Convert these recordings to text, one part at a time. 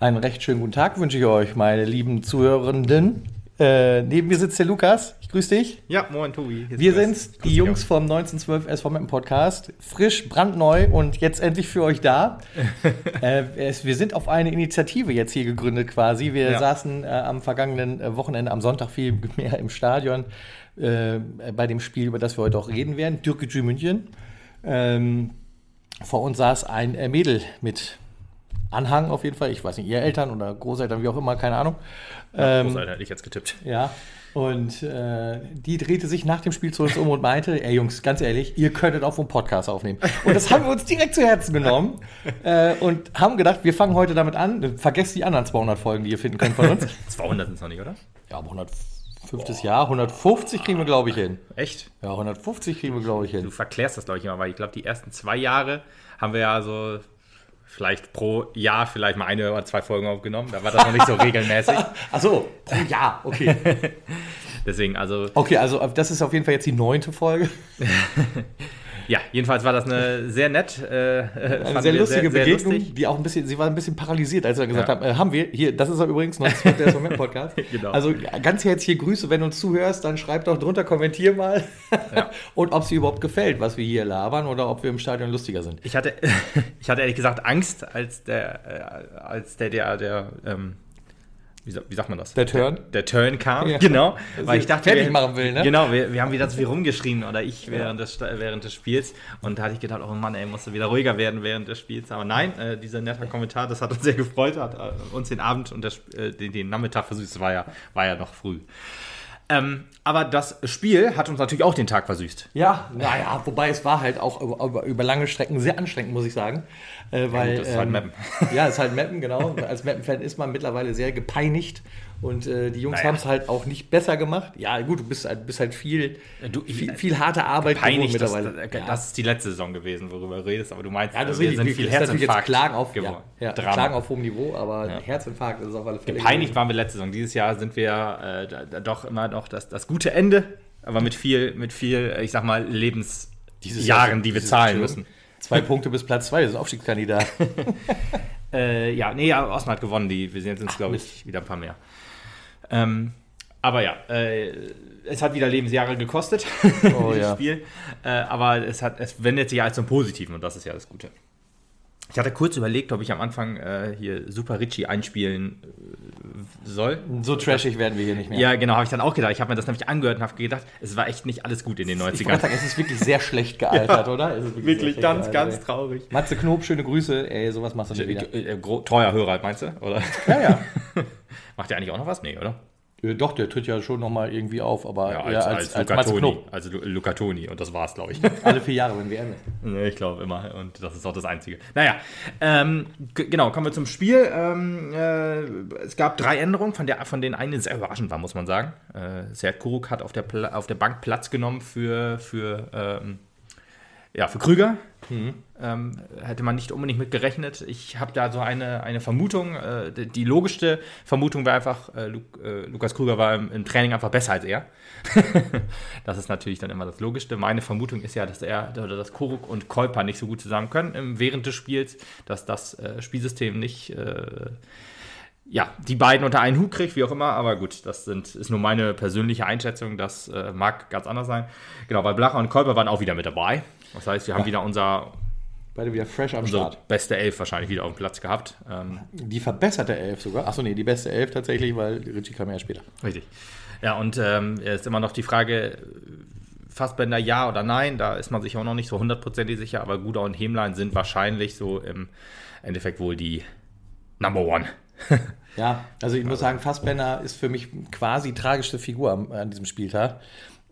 Einen recht schönen guten Tag wünsche ich euch, meine lieben Zuhörenden. Äh, neben mir sitzt der Lukas. Ich grüße dich. Ja, moin Tobi. Hier Wir sind die Jungs vom 1912 SV Mappen Podcast. Frisch, brandneu und jetzt endlich für euch da. äh, es, wir sind auf eine Initiative jetzt hier gegründet quasi. Wir ja. saßen äh, am vergangenen äh, Wochenende, am Sonntag viel mehr im Stadion äh, bei dem Spiel, über das wir heute auch reden werden. Türkgücü München. Ähm, vor uns saß ein äh, Mädel mit Anhang auf jeden Fall. Ich weiß nicht, ihr Eltern oder Großeltern, wie auch immer, keine Ahnung. Ähm, Großeltern hätte ich jetzt getippt. Ja. Und äh, die drehte sich nach dem Spiel zu uns um und meinte, ey Jungs, ganz ehrlich, ihr könntet auch einen Podcast aufnehmen. Und das haben wir uns direkt zu Herzen genommen äh, und haben gedacht, wir fangen heute damit an. Vergesst die anderen 200 Folgen, die ihr finden könnt von uns. 200 sind es noch nicht, oder? Ja, aber 105. Jahr, 150 kriegen wir, glaube ich, hin. Echt? Ja, 150 kriegen wir, glaube ich, hin. Du verklärst das, glaube ich, immer, weil ich glaube, die ersten zwei Jahre haben wir ja so vielleicht pro Jahr vielleicht mal eine oder zwei Folgen aufgenommen. Da war das noch nicht so regelmäßig. Achso, pro Jahr, okay. Deswegen, also. Okay, also das ist auf jeden Fall jetzt die neunte Folge. Ja, jedenfalls war das eine sehr nett, äh, eine sehr lustige sehr, sehr Begegnung, lustig. die auch ein bisschen, sie war ein bisschen paralysiert, als wir gesagt ja. haben, äh, haben wir hier, das ist ja übrigens noch der Moment Podcast. genau. Also ganz herzliche Grüße, wenn du uns zuhörst, dann schreib doch drunter, kommentier mal ja. und ob es dir überhaupt gefällt, was wir hier labern oder ob wir im Stadion lustiger sind. Ich hatte, ich hatte ehrlich gesagt Angst, als der, äh, als der, der, der ähm, wie, wie, sagt man das? Der Turn? Der, der Turn kam, ja. genau. Weil ich dachte, fertig wir, machen will, ne? Genau, wir, wir haben wieder so viel rumgeschrien oder ich während, des, während des Spiels und da hatte ich gedacht, oh Mann, ey, musst du wieder ruhiger werden während des Spiels. Aber nein, äh, dieser nette Kommentar, das hat uns sehr gefreut, hat äh, uns den Abend und das, äh, den, den, Nachmittag versüßt, war ja, war ja noch früh. Ähm, aber das Spiel hat uns natürlich auch den Tag versüßt. Ja, naja, wobei es war halt auch über, über lange Strecken sehr anstrengend, muss ich sagen. Äh, weil, ja, gut, das ist halt ähm, Mappen. Ja, es ist halt Mappen, genau. Als Mappen-Fan ist man mittlerweile sehr gepeinigt. Und äh, die Jungs naja. haben es halt auch nicht besser gemacht. Ja, gut, du bist, halt, bist halt viel, du, viel, viel harte Arbeit peinlich, mittlerweile. Das, das, ja. das, ist die letzte Saison gewesen, worüber du redest, aber du meinst, ja, das wir sind viel Herzinfarkt Klagen auf. Ja, ja, Klagen auf hohem Niveau, aber. Herzinfarkt ist auf alle Fälle. Gepeinigt waren wir letzte Saison. Dieses Jahr sind wir äh, doch immer noch das, das gute Ende, aber mit viel, mit viel, ich sag mal, Lebensjahren, die wir zahlen müssen. Zwei Punkte bis Platz zwei, das ist Aufstiegskandidat. äh, ja, nee, ja, Osnabrück hat gewonnen. Die, wir sind jetzt, glaube ich, wieder ein paar mehr. Ähm, aber ja, äh, es hat wieder Lebensjahre gekostet, oh, dieses ja. Spiel. Äh, aber es, hat, es wendet sich ja als zum Positiven und das ist ja das Gute. Ich hatte kurz überlegt, ob ich am Anfang äh, hier Super Richie einspielen äh, soll. So trashig werden wir hier nicht mehr. Ja, genau, habe ich dann auch gedacht. Ich habe mir das nämlich angehört und habe gedacht, es war echt nicht alles gut in den 90ern. Ich sagen, es ist wirklich sehr schlecht gealtert, ja, oder? Wirklich, wirklich ganz, ganz traurig. Matze Knob, schöne Grüße. Ey, sowas machst du nicht wieder. Äh, treuer Hörer, meinst du? Oder? Ja, ja. Macht der eigentlich auch noch was? Nee, oder? Äh, doch, der tritt ja schon nochmal irgendwie auf, aber ja, als, als, als, als Luca Also Luca Toni und das war's, glaube ich. Alle vier Jahre, wenn WM ist. Nee, ich glaube immer und das ist auch das Einzige. Naja, ähm, genau, kommen wir zum Spiel. Ähm, äh, es gab drei Änderungen, von, der, von denen eine sehr überraschend war, muss man sagen. Äh, Serd Kuruk hat auf der, auf der Bank Platz genommen für, für ähm, ja, für Krüger mhm. ähm, hätte man nicht unbedingt mit gerechnet. Ich habe da so eine, eine Vermutung. Äh, die logischste Vermutung wäre einfach, äh, Lu äh, Lukas Krüger war im, im, Training einfach besser als er. das ist natürlich dann immer das Logischste. Meine Vermutung ist ja, dass er oder dass Koruk und Kolper nicht so gut zusammen können im, während des Spiels, dass das äh, Spielsystem nicht äh, ja, die beiden unter einen Hut kriegt, wie auch immer, aber gut, das sind, ist nur meine persönliche Einschätzung, das äh, mag ganz anders sein. Genau, weil Blacher und Kolper waren auch wieder mit dabei. Das heißt, wir haben wieder unser. Beide wieder fresh am Start. Beste Elf wahrscheinlich wieder auf dem Platz gehabt. Ähm, die verbesserte Elf sogar. Achso, nee, die beste Elf tatsächlich, weil Richie kam ja später. Richtig. Ja, und ähm, ist immer noch die Frage, Fassbender ja oder nein, da ist man sich auch noch nicht so hundertprozentig sicher, aber Guda und Hemlein sind wahrscheinlich so im Endeffekt wohl die Number One. ja, also ich muss sagen, Fassbender ist für mich quasi tragischste Figur an diesem Spieltag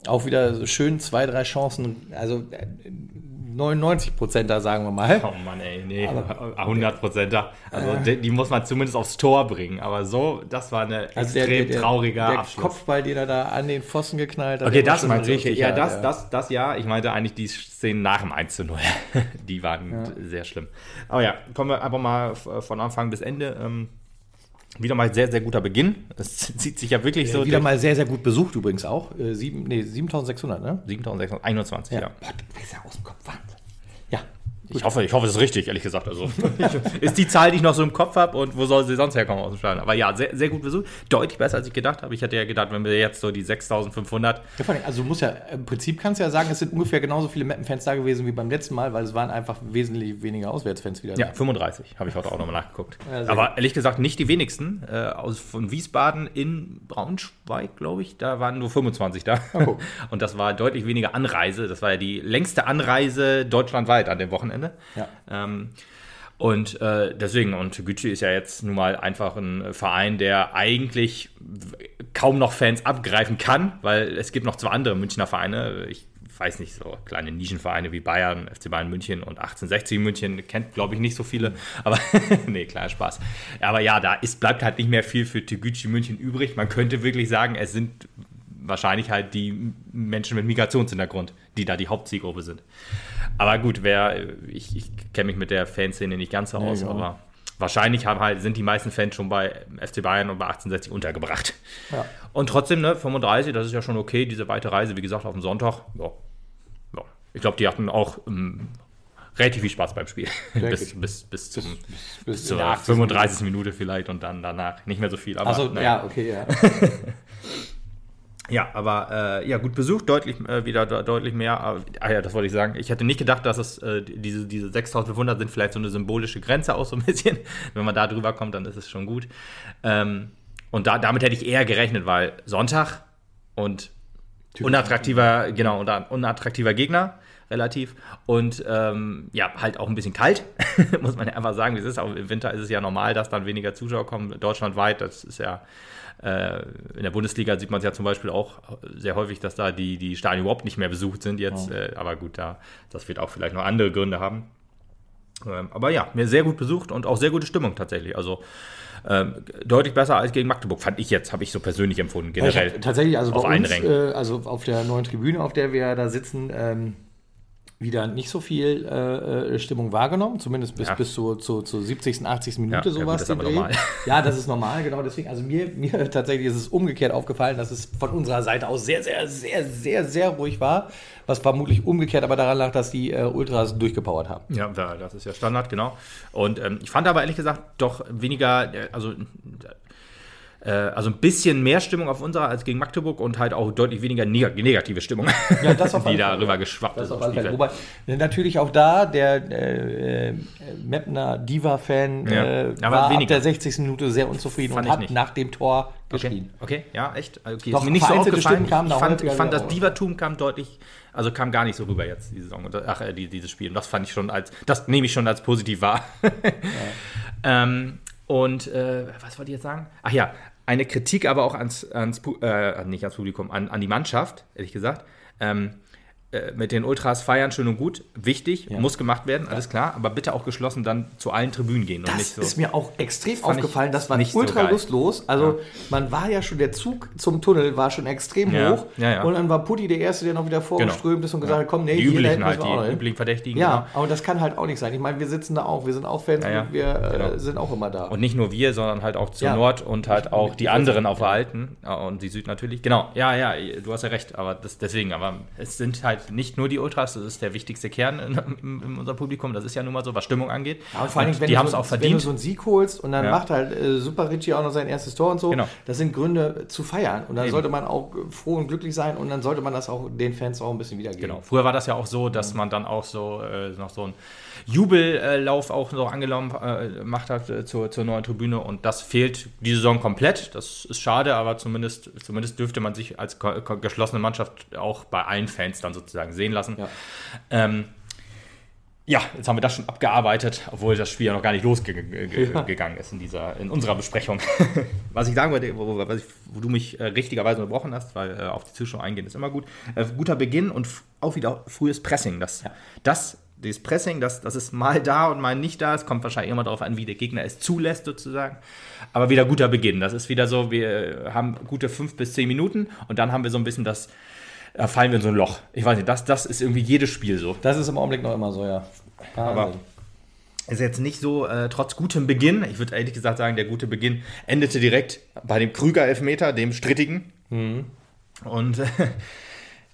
auch wieder schön zwei, drei Chancen, also 99 Prozent da, sagen wir mal. Oh Mann, ey, nee, aber, 100 Prozent da. Also äh, die, die, muss man zumindest aufs Tor bringen. Aber so, das war eine also extrem der, der, trauriger der Abschluss. Kopfball, den er da an den Pfosten geknallt hat. Okay, das meinst du richtig. Ja, das, ja. Das, das ja. Ich meinte eigentlich die Szenen nach dem 1 zu 0. die waren ja. sehr schlimm. Aber ja, kommen wir einfach mal von Anfang bis Ende. Ähm, wieder mal sehr, sehr guter Beginn. Es zieht sich ja wirklich so. Wieder mal sehr, sehr gut besucht übrigens auch. Äh, sieben, nee, 7600, ne? 7621, ja. ja. Boah, das ist ja aus dem Kopf Wahnsinn. Ja, Ich hoffe, ich hoffe, es ist richtig, ehrlich gesagt. Also ist die Zahl, die ich noch so im Kopf habe und wo soll sie sonst herkommen aus dem Stadion? Aber ja, sehr, sehr gut besucht. Deutlich besser, als ich gedacht habe. Ich hatte ja gedacht, wenn wir jetzt so die 6500. Ja, also muss ja, im Prinzip kannst du ja sagen, es sind ungefähr genauso viele Mappen-Fans da gewesen wie beim letzten Mal, weil es waren einfach wesentlich weniger Auswärtsfans wieder. Ja, da. 35, habe ich heute auch nochmal nachgeguckt. Ja, Aber gut. ehrlich gesagt, nicht die wenigsten. Äh, aus, von Wiesbaden in Braunschweig, glaube ich, da waren nur 25 da. Oh. und das war deutlich weniger Anreise. Das war ja die längste Anreise deutschlandweit an dem Wochenende. Ja. Ähm, und äh, deswegen, und Gücü ist ja jetzt nun mal einfach ein Verein, der eigentlich kaum noch Fans abgreifen kann, weil es gibt noch zwei andere Münchner Vereine. Ich weiß nicht, so kleine Nischenvereine wie Bayern, FC Bayern München und 1860 München, kennt glaube ich nicht so viele, aber nee, klar, Spaß. Aber ja, da ist, bleibt halt nicht mehr viel für Tegucci München übrig. Man könnte wirklich sagen, es sind wahrscheinlich halt die Menschen mit Migrationshintergrund, die da die Hauptzielgruppe sind. Aber gut, wer, ich, ich kenne mich mit der Fanszene nicht ganz so nee, aus, ja. aber wahrscheinlich haben halt, sind die meisten Fans schon bei FC Bayern und bei 1860 untergebracht. Ja. Und trotzdem, ne, 35, das ist ja schon okay, diese weite Reise, wie gesagt, auf dem Sonntag. Ja. ja. Ich glaube, die hatten auch ähm, relativ viel Spaß beim Spiel. bis, bis, bis, zum, bis, bis zur 35. Minute vielleicht und dann danach nicht mehr so viel. Aber, also, ja, okay, ja. Ja, aber äh, ja, gut besucht, deutlich äh, wieder de deutlich mehr. ah ja, das wollte ich sagen. Ich hätte nicht gedacht, dass es äh, diese, diese 6500 sind vielleicht so eine symbolische Grenze auch so ein bisschen. Wenn man da drüber kommt, dann ist es schon gut. Ähm, und da, damit hätte ich eher gerechnet, weil Sonntag und unattraktiver, genau, und unattraktiver Gegner relativ. Und ähm, ja, halt auch ein bisschen kalt, muss man ja einfach sagen, wie es ist. Auch im Winter ist es ja normal, dass dann weniger Zuschauer kommen. Deutschlandweit, das ist ja äh, in der Bundesliga sieht man es ja zum Beispiel auch sehr häufig, dass da die, die Stadien überhaupt nicht mehr besucht sind jetzt. Oh. Aber gut, da, das wird auch vielleicht noch andere Gründe haben. Ähm, aber ja, mir sehr gut besucht und auch sehr gute Stimmung tatsächlich. Also ähm, deutlich besser als gegen Magdeburg, fand ich jetzt, habe ich so persönlich empfunden, generell. tatsächlich, also auf uns, äh, also auf der neuen Tribüne, auf der wir da sitzen, ähm, wieder nicht so viel äh, äh, Stimmung wahrgenommen, zumindest bis, ja. bis zu, zu, zu 70., 80. Minute ja, sowas. Ja, gut, das normal. ja, das ist normal, genau. Deswegen, also mir, mir tatsächlich ist es umgekehrt aufgefallen, dass es von unserer Seite aus sehr, sehr, sehr, sehr, sehr ruhig war. Was vermutlich umgekehrt aber daran lag, dass die äh, Ultras durchgepowert haben. Ja, das ist ja Standard, genau. Und ähm, ich fand aber ehrlich gesagt doch weniger, äh, also äh, also ein bisschen mehr Stimmung auf unserer als gegen Magdeburg und halt auch deutlich weniger neg negative Stimmung, ja, die darüber geschwappt ist. Wobei natürlich auch da der äh, Mepner Diva-Fan ja. äh, war ab der 60. Minute sehr unzufrieden fand und hat nicht. nach dem Tor geschrien. Okay, okay. ja, echt. Okay, Doch, ist mir nicht so aufgefallen. Ich fand, ich fand das Divatum kam deutlich, also kam gar nicht so rüber jetzt, die Saison, ach, äh, dieses Spiel. Und das fand ich schon als, das nehme ich schon als positiv wahr. ja. ähm, und äh, was wollte ich jetzt sagen? Ach ja, eine Kritik aber auch ans, ans äh, nicht ans Publikum, an, an die Mannschaft, ehrlich gesagt. Ähm, äh, mit den Ultras feiern, schön und gut, wichtig, ja. muss gemacht werden, alles klar, aber bitte auch geschlossen dann zu allen Tribünen gehen. Das so. ist mir auch extrem aufgefallen, das war nicht ultra so lustlos. Also ja. man war ja schon, der Zug zum Tunnel war schon extrem ja. hoch und dann war Putti der Erste, der noch wieder vorgeströmt genau. ist und gesagt hat, komm, nee, die üblichen halt, die üblichen Verdächtigen. Ja, genau. aber das kann halt auch nicht sein. Ich meine, wir sitzen da auch, wir sind auch Fans und wir äh, genau. sind auch immer da. Und nicht nur wir, sondern halt auch zur Nord und halt auch die anderen auf der Alten und die Süd natürlich. Genau, ja, ja, du hast ja recht, aber das, deswegen, aber es sind halt nicht nur die Ultras, das ist der wichtigste Kern in, in, in unserem Publikum. Das ist ja nun mal so, was Stimmung angeht. Ja, und vor allem, wenn, die du, so, auch verdient. wenn du so einen Sieg holst und dann ja. macht halt äh, Super Richie auch noch sein erstes Tor und so, genau. das sind Gründe zu feiern. Und dann Eben. sollte man auch froh und glücklich sein und dann sollte man das auch den Fans auch ein bisschen wiedergeben. Genau. Früher war das ja auch so, dass man dann auch so äh, noch so ein Jubellauf auch noch angenommen äh, gemacht hat äh, zur, zur neuen Tribüne und das fehlt die Saison komplett. Das ist schade, aber zumindest, zumindest dürfte man sich als geschlossene Mannschaft auch bei allen Fans dann sozusagen sehen lassen. Ja. Ähm, ja, jetzt haben wir das schon abgearbeitet, obwohl das Spiel ja noch gar nicht losgegangen ist in, dieser, in unserer Besprechung. was ich sagen wollte, wo, ich, wo du mich äh, richtigerweise unterbrochen hast, weil äh, auf die Zuschauer eingehen ist immer gut. Äh, guter Beginn und auch wieder frühes Pressing. Das, ja. das dieses Pressing, das, das ist mal da und mal nicht da. Es kommt wahrscheinlich immer darauf an, wie der Gegner es zulässt, sozusagen. Aber wieder guter Beginn. Das ist wieder so, wir haben gute fünf bis zehn Minuten und dann haben wir so ein bisschen das, da fallen wir in so ein Loch. Ich weiß nicht, das, das ist irgendwie jedes Spiel so. Das ist im Augenblick noch immer so, ja. Aber ist jetzt nicht so, äh, trotz gutem Beginn, ich würde ehrlich gesagt sagen, der gute Beginn endete direkt bei dem Krüger-Elfmeter, dem strittigen. Mhm. Und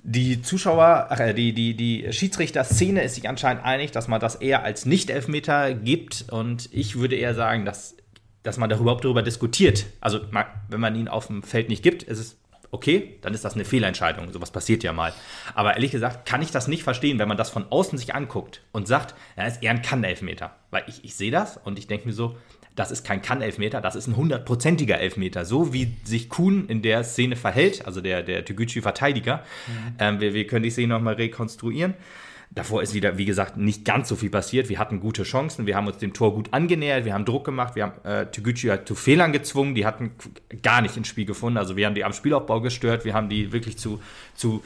Die Zuschauer, ach, äh, die, die, die Schiedsrichter-Szene ist sich anscheinend einig, dass man das eher als Nicht-Elfmeter gibt. Und ich würde eher sagen, dass, dass man überhaupt darüber diskutiert. Also, wenn man ihn auf dem Feld nicht gibt, ist es okay, dann ist das eine Fehlentscheidung. Sowas passiert ja mal. Aber ehrlich gesagt kann ich das nicht verstehen, wenn man das von außen sich anguckt und sagt, ja, ist eher ein Kann-Elfmeter. Weil ich, ich sehe das und ich denke mir so, das ist kein Kann-Elfmeter, das ist ein hundertprozentiger Elfmeter. So wie sich Kuhn in der Szene verhält, also der, der Toguchi-Verteidiger. Mhm. Ähm, wir, wir können die Szene nochmal rekonstruieren. Davor ist wieder, wie gesagt, nicht ganz so viel passiert. Wir hatten gute Chancen, wir haben uns dem Tor gut angenähert, wir haben Druck gemacht, wir haben äh, Toguchi halt zu Fehlern gezwungen, die hatten gar nicht ins Spiel gefunden. Also wir haben die am Spielaufbau gestört, wir haben die wirklich zu, zu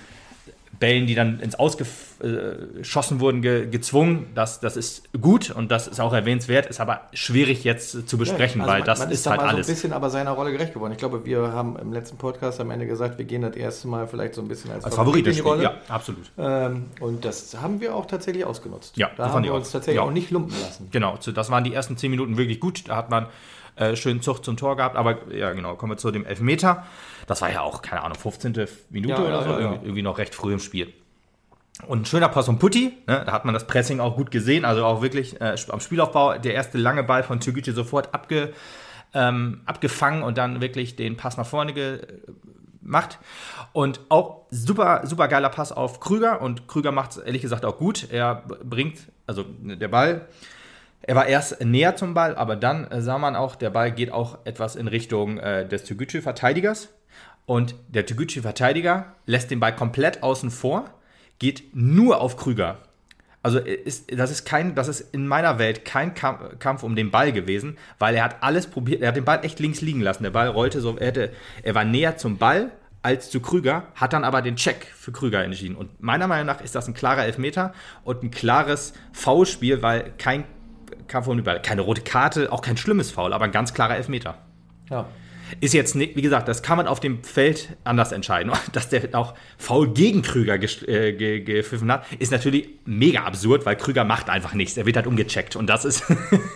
Bällen, die dann ins Ausgeschossen äh, wurden, ge gezwungen. Das, das ist gut und das ist auch erwähnenswert, ist aber schwierig jetzt zu besprechen, ja, also weil man, das man ist, ist halt alles. so ein bisschen aber seiner Rolle gerecht geworden. Ich glaube, wir haben im letzten Podcast am Ende gesagt, wir gehen das erste Mal vielleicht so ein bisschen als, als Favorit in die Rolle. Ja, absolut. Ähm, und das haben wir auch tatsächlich ausgenutzt. Ja, da haben wir uns tatsächlich ja. auch nicht lumpen lassen. Genau, das waren die ersten zehn Minuten wirklich gut. Da hat man äh, schönen Zug zum Tor gehabt. Aber ja, genau, kommen wir zu dem Elfmeter. Das war ja auch, keine Ahnung, 15. Minute ja, oder so, irgendwie, irgendwie noch recht früh im Spiel. Und ein schöner Pass von Putti, ne? da hat man das Pressing auch gut gesehen, also auch wirklich äh, am Spielaufbau der erste lange Ball von Türgücü sofort abge, ähm, abgefangen und dann wirklich den Pass nach vorne gemacht. Und auch super, super geiler Pass auf Krüger und Krüger macht es ehrlich gesagt auch gut. Er bringt, also der Ball, er war erst näher zum Ball, aber dann äh, sah man auch, der Ball geht auch etwas in Richtung äh, des Türgücü-Verteidigers. Und der Türgücü-Verteidiger lässt den Ball komplett außen vor geht nur auf Krüger. Also ist, das ist kein, das ist in meiner Welt kein Kampf um den Ball gewesen, weil er hat alles probiert, er hat den Ball echt links liegen lassen. Der Ball rollte so, er, hätte, er war näher zum Ball als zu Krüger, hat dann aber den Check für Krüger entschieden. Und meiner Meinung nach ist das ein klarer Elfmeter und ein klares Foulspiel, weil kein Um den Ball, keine rote Karte, auch kein schlimmes Foul, aber ein ganz klarer Elfmeter. Ja. Ist jetzt nicht, wie gesagt, das kann man auf dem Feld anders entscheiden. Dass der auch faul gegen Krüger äh, gepfiffen hat, ist natürlich mega absurd, weil Krüger macht einfach nichts. Er wird halt umgecheckt und das ist,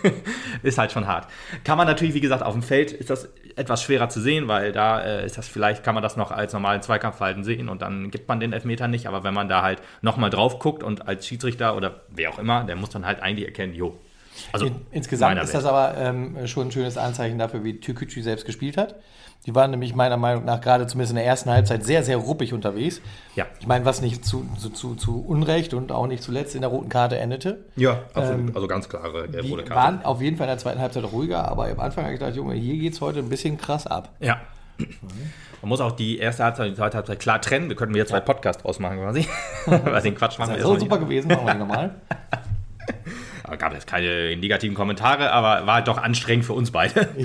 ist halt schon hart. Kann man natürlich, wie gesagt, auf dem Feld ist das etwas schwerer zu sehen, weil da äh, ist das vielleicht, kann man das noch als normalen Zweikampfverhalten sehen und dann gibt man den Elfmeter nicht. Aber wenn man da halt nochmal drauf guckt und als Schiedsrichter oder wer auch immer, der muss dann halt eigentlich erkennen, jo, also In, insgesamt ist das aber ähm, schon ein schönes Anzeichen dafür, wie Türkücü selbst gespielt hat. Die waren nämlich meiner Meinung nach gerade zumindest in der ersten Halbzeit sehr, sehr ruppig unterwegs. Ja. Ich meine, was nicht zu, zu, zu, zu, Unrecht und auch nicht zuletzt in der roten Karte endete. Ja, absolut. Ähm, also ganz klare gelb rote Karte. waren auf jeden Fall in der zweiten Halbzeit ruhiger, aber am Anfang habe ich gedacht, Junge, hier geht es heute ein bisschen krass ab. Ja. Man muss auch die erste Halbzeit und die zweite Halbzeit klar trennen. Wir könnten wieder zwei Podcasts draus machen quasi. Weil den Quatsch machen das wir so super gewesen, machen wir den nochmal. gab jetzt keine negativen Kommentare, aber war halt doch anstrengend für uns beide.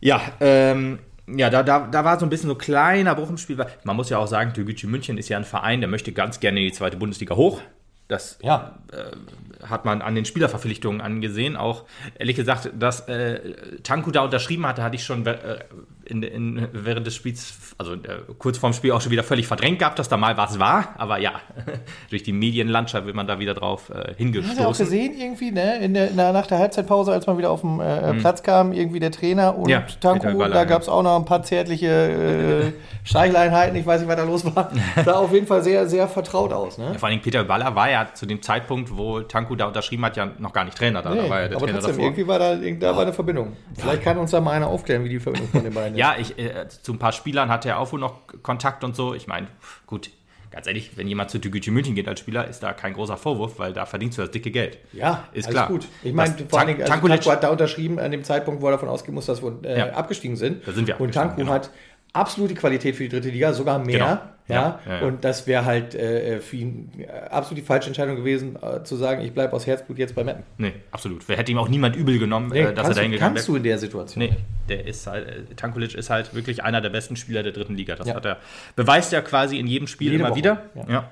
Ja, ja, ähm, ja da, da, da war so ein bisschen so kleiner Bruch im Spiel. Man muss ja auch sagen, Türkgücü München ist ja ein Verein, der möchte ganz gerne in die zweite Bundesliga hoch. Das ja. äh, hat man an den Spielerverpflichtungen angesehen. Auch ehrlich gesagt, dass äh, Tanku da unterschrieben hatte, hatte ich schon äh, in, in, während des Spiels, also äh, kurz vorm Spiel auch schon wieder völlig verdrängt gehabt, dass da mal was war. Aber ja, durch die Medienlandschaft wird man da wieder drauf äh, hingestoßen. Hast du auch gesehen irgendwie, ne? In der, der, nach der Halbzeitpause, als man wieder auf den äh, mhm. Platz kam, irgendwie der Trainer und ja, Tanku, da gab es auch noch ein paar zärtliche äh, Streicheleinheiten, ich weiß nicht, was da los war. Sah auf jeden Fall sehr, sehr vertraut aus. Ne? Ja, vor allem Peter Baller war ja zu dem Zeitpunkt, wo Tanku da unterschrieben hat, ja noch gar nicht Trainer da. Nee, da war ja der aber Trainer trotzdem, davor. irgendwie war da, da war eine Verbindung. Vielleicht kann uns da mal einer aufklären, wie die Verbindung von den beiden ja, ich, äh, zu ein paar Spielern hatte er auch wohl noch Kontakt und so. Ich meine, gut, ganz ehrlich, wenn jemand zu Tügücü München geht als Spieler, ist da kein großer Vorwurf, weil da verdienst du das dicke Geld. Ja, ist klar. gut. Ich meine, vor allem, also Tanku hat da unterschrieben an dem Zeitpunkt, wo er davon ausgehen muss, dass wir äh, ja. abgestiegen sind. Da sind wir Und Tanku genau. hat absolute Qualität für die dritte Liga, sogar mehr. Genau. Ja, ja, ja, und das wäre halt äh, für ihn äh, absolut die falsche Entscheidung gewesen, äh, zu sagen, ich bleibe aus Herzblut jetzt bei Meppen. Nee, absolut. Hätte ihm auch niemand übel genommen, nee, äh, dass er dahin gegangen Kannst du in der Situation? Nee, der ist halt, äh, Tankulic ist halt wirklich einer der besten Spieler der dritten Liga. Das ja. hat er, beweist ja quasi in jedem Spiel Jede immer Woche. wieder. Ja.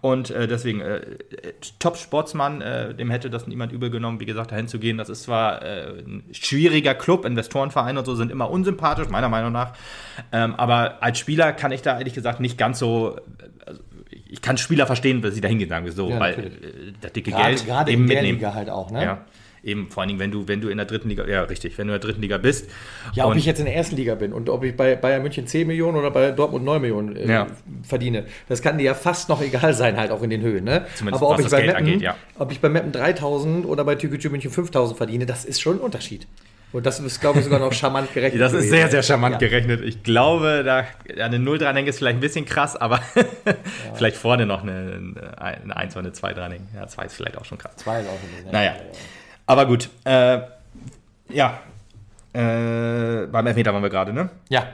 Und äh, deswegen, Top-Sportsmann, dem hätte das niemand übel genommen, wie gesagt, dahin zu gehen. Das ist zwar ein schwieriger Club, Investorenvereine und so sind immer unsympathisch, meiner Meinung nach. Ähm, aber als Spieler kann ich da ehrlich gesagt nicht ganz so. Also ich kann Spieler verstehen, dass sie da hingehen, sagen wir so, ja, weil äh, das dicke gerade, Geld gerade eben in der mitnehmen. Liga halt auch, ne? Ja. Eben, vor allen Dingen, wenn du, wenn du in der dritten Liga, ja, richtig, wenn du in der dritten Liga bist. Ja, ob ich jetzt in der ersten Liga bin und ob ich bei Bayern München 10 Millionen oder bei Dortmund 9 Millionen äh, ja. verdiene, das kann dir ja fast noch egal sein, halt auch in den Höhen. Ne? Zumindest Aber ob ich, bei Meppen, angeht, ja. ob ich bei Meppen 3000 oder bei Türkgücü München 5000 verdiene, das ist schon ein Unterschied. Und das ist, glaube ich, sogar noch charmant gerechnet. Das ist sehr, sehr charmant ja. gerechnet. Ich glaube, da eine 0 dranhängen ist vielleicht ein bisschen krass, aber ja. vielleicht vorne noch eine, eine 1 oder eine 2 dranhängen. Ja, 2 ist vielleicht auch schon krass. 2 ist auch schon bisschen. Naja. Aber gut. Äh, ja. Äh, beim Elfmeter waren wir gerade, ne? Ja.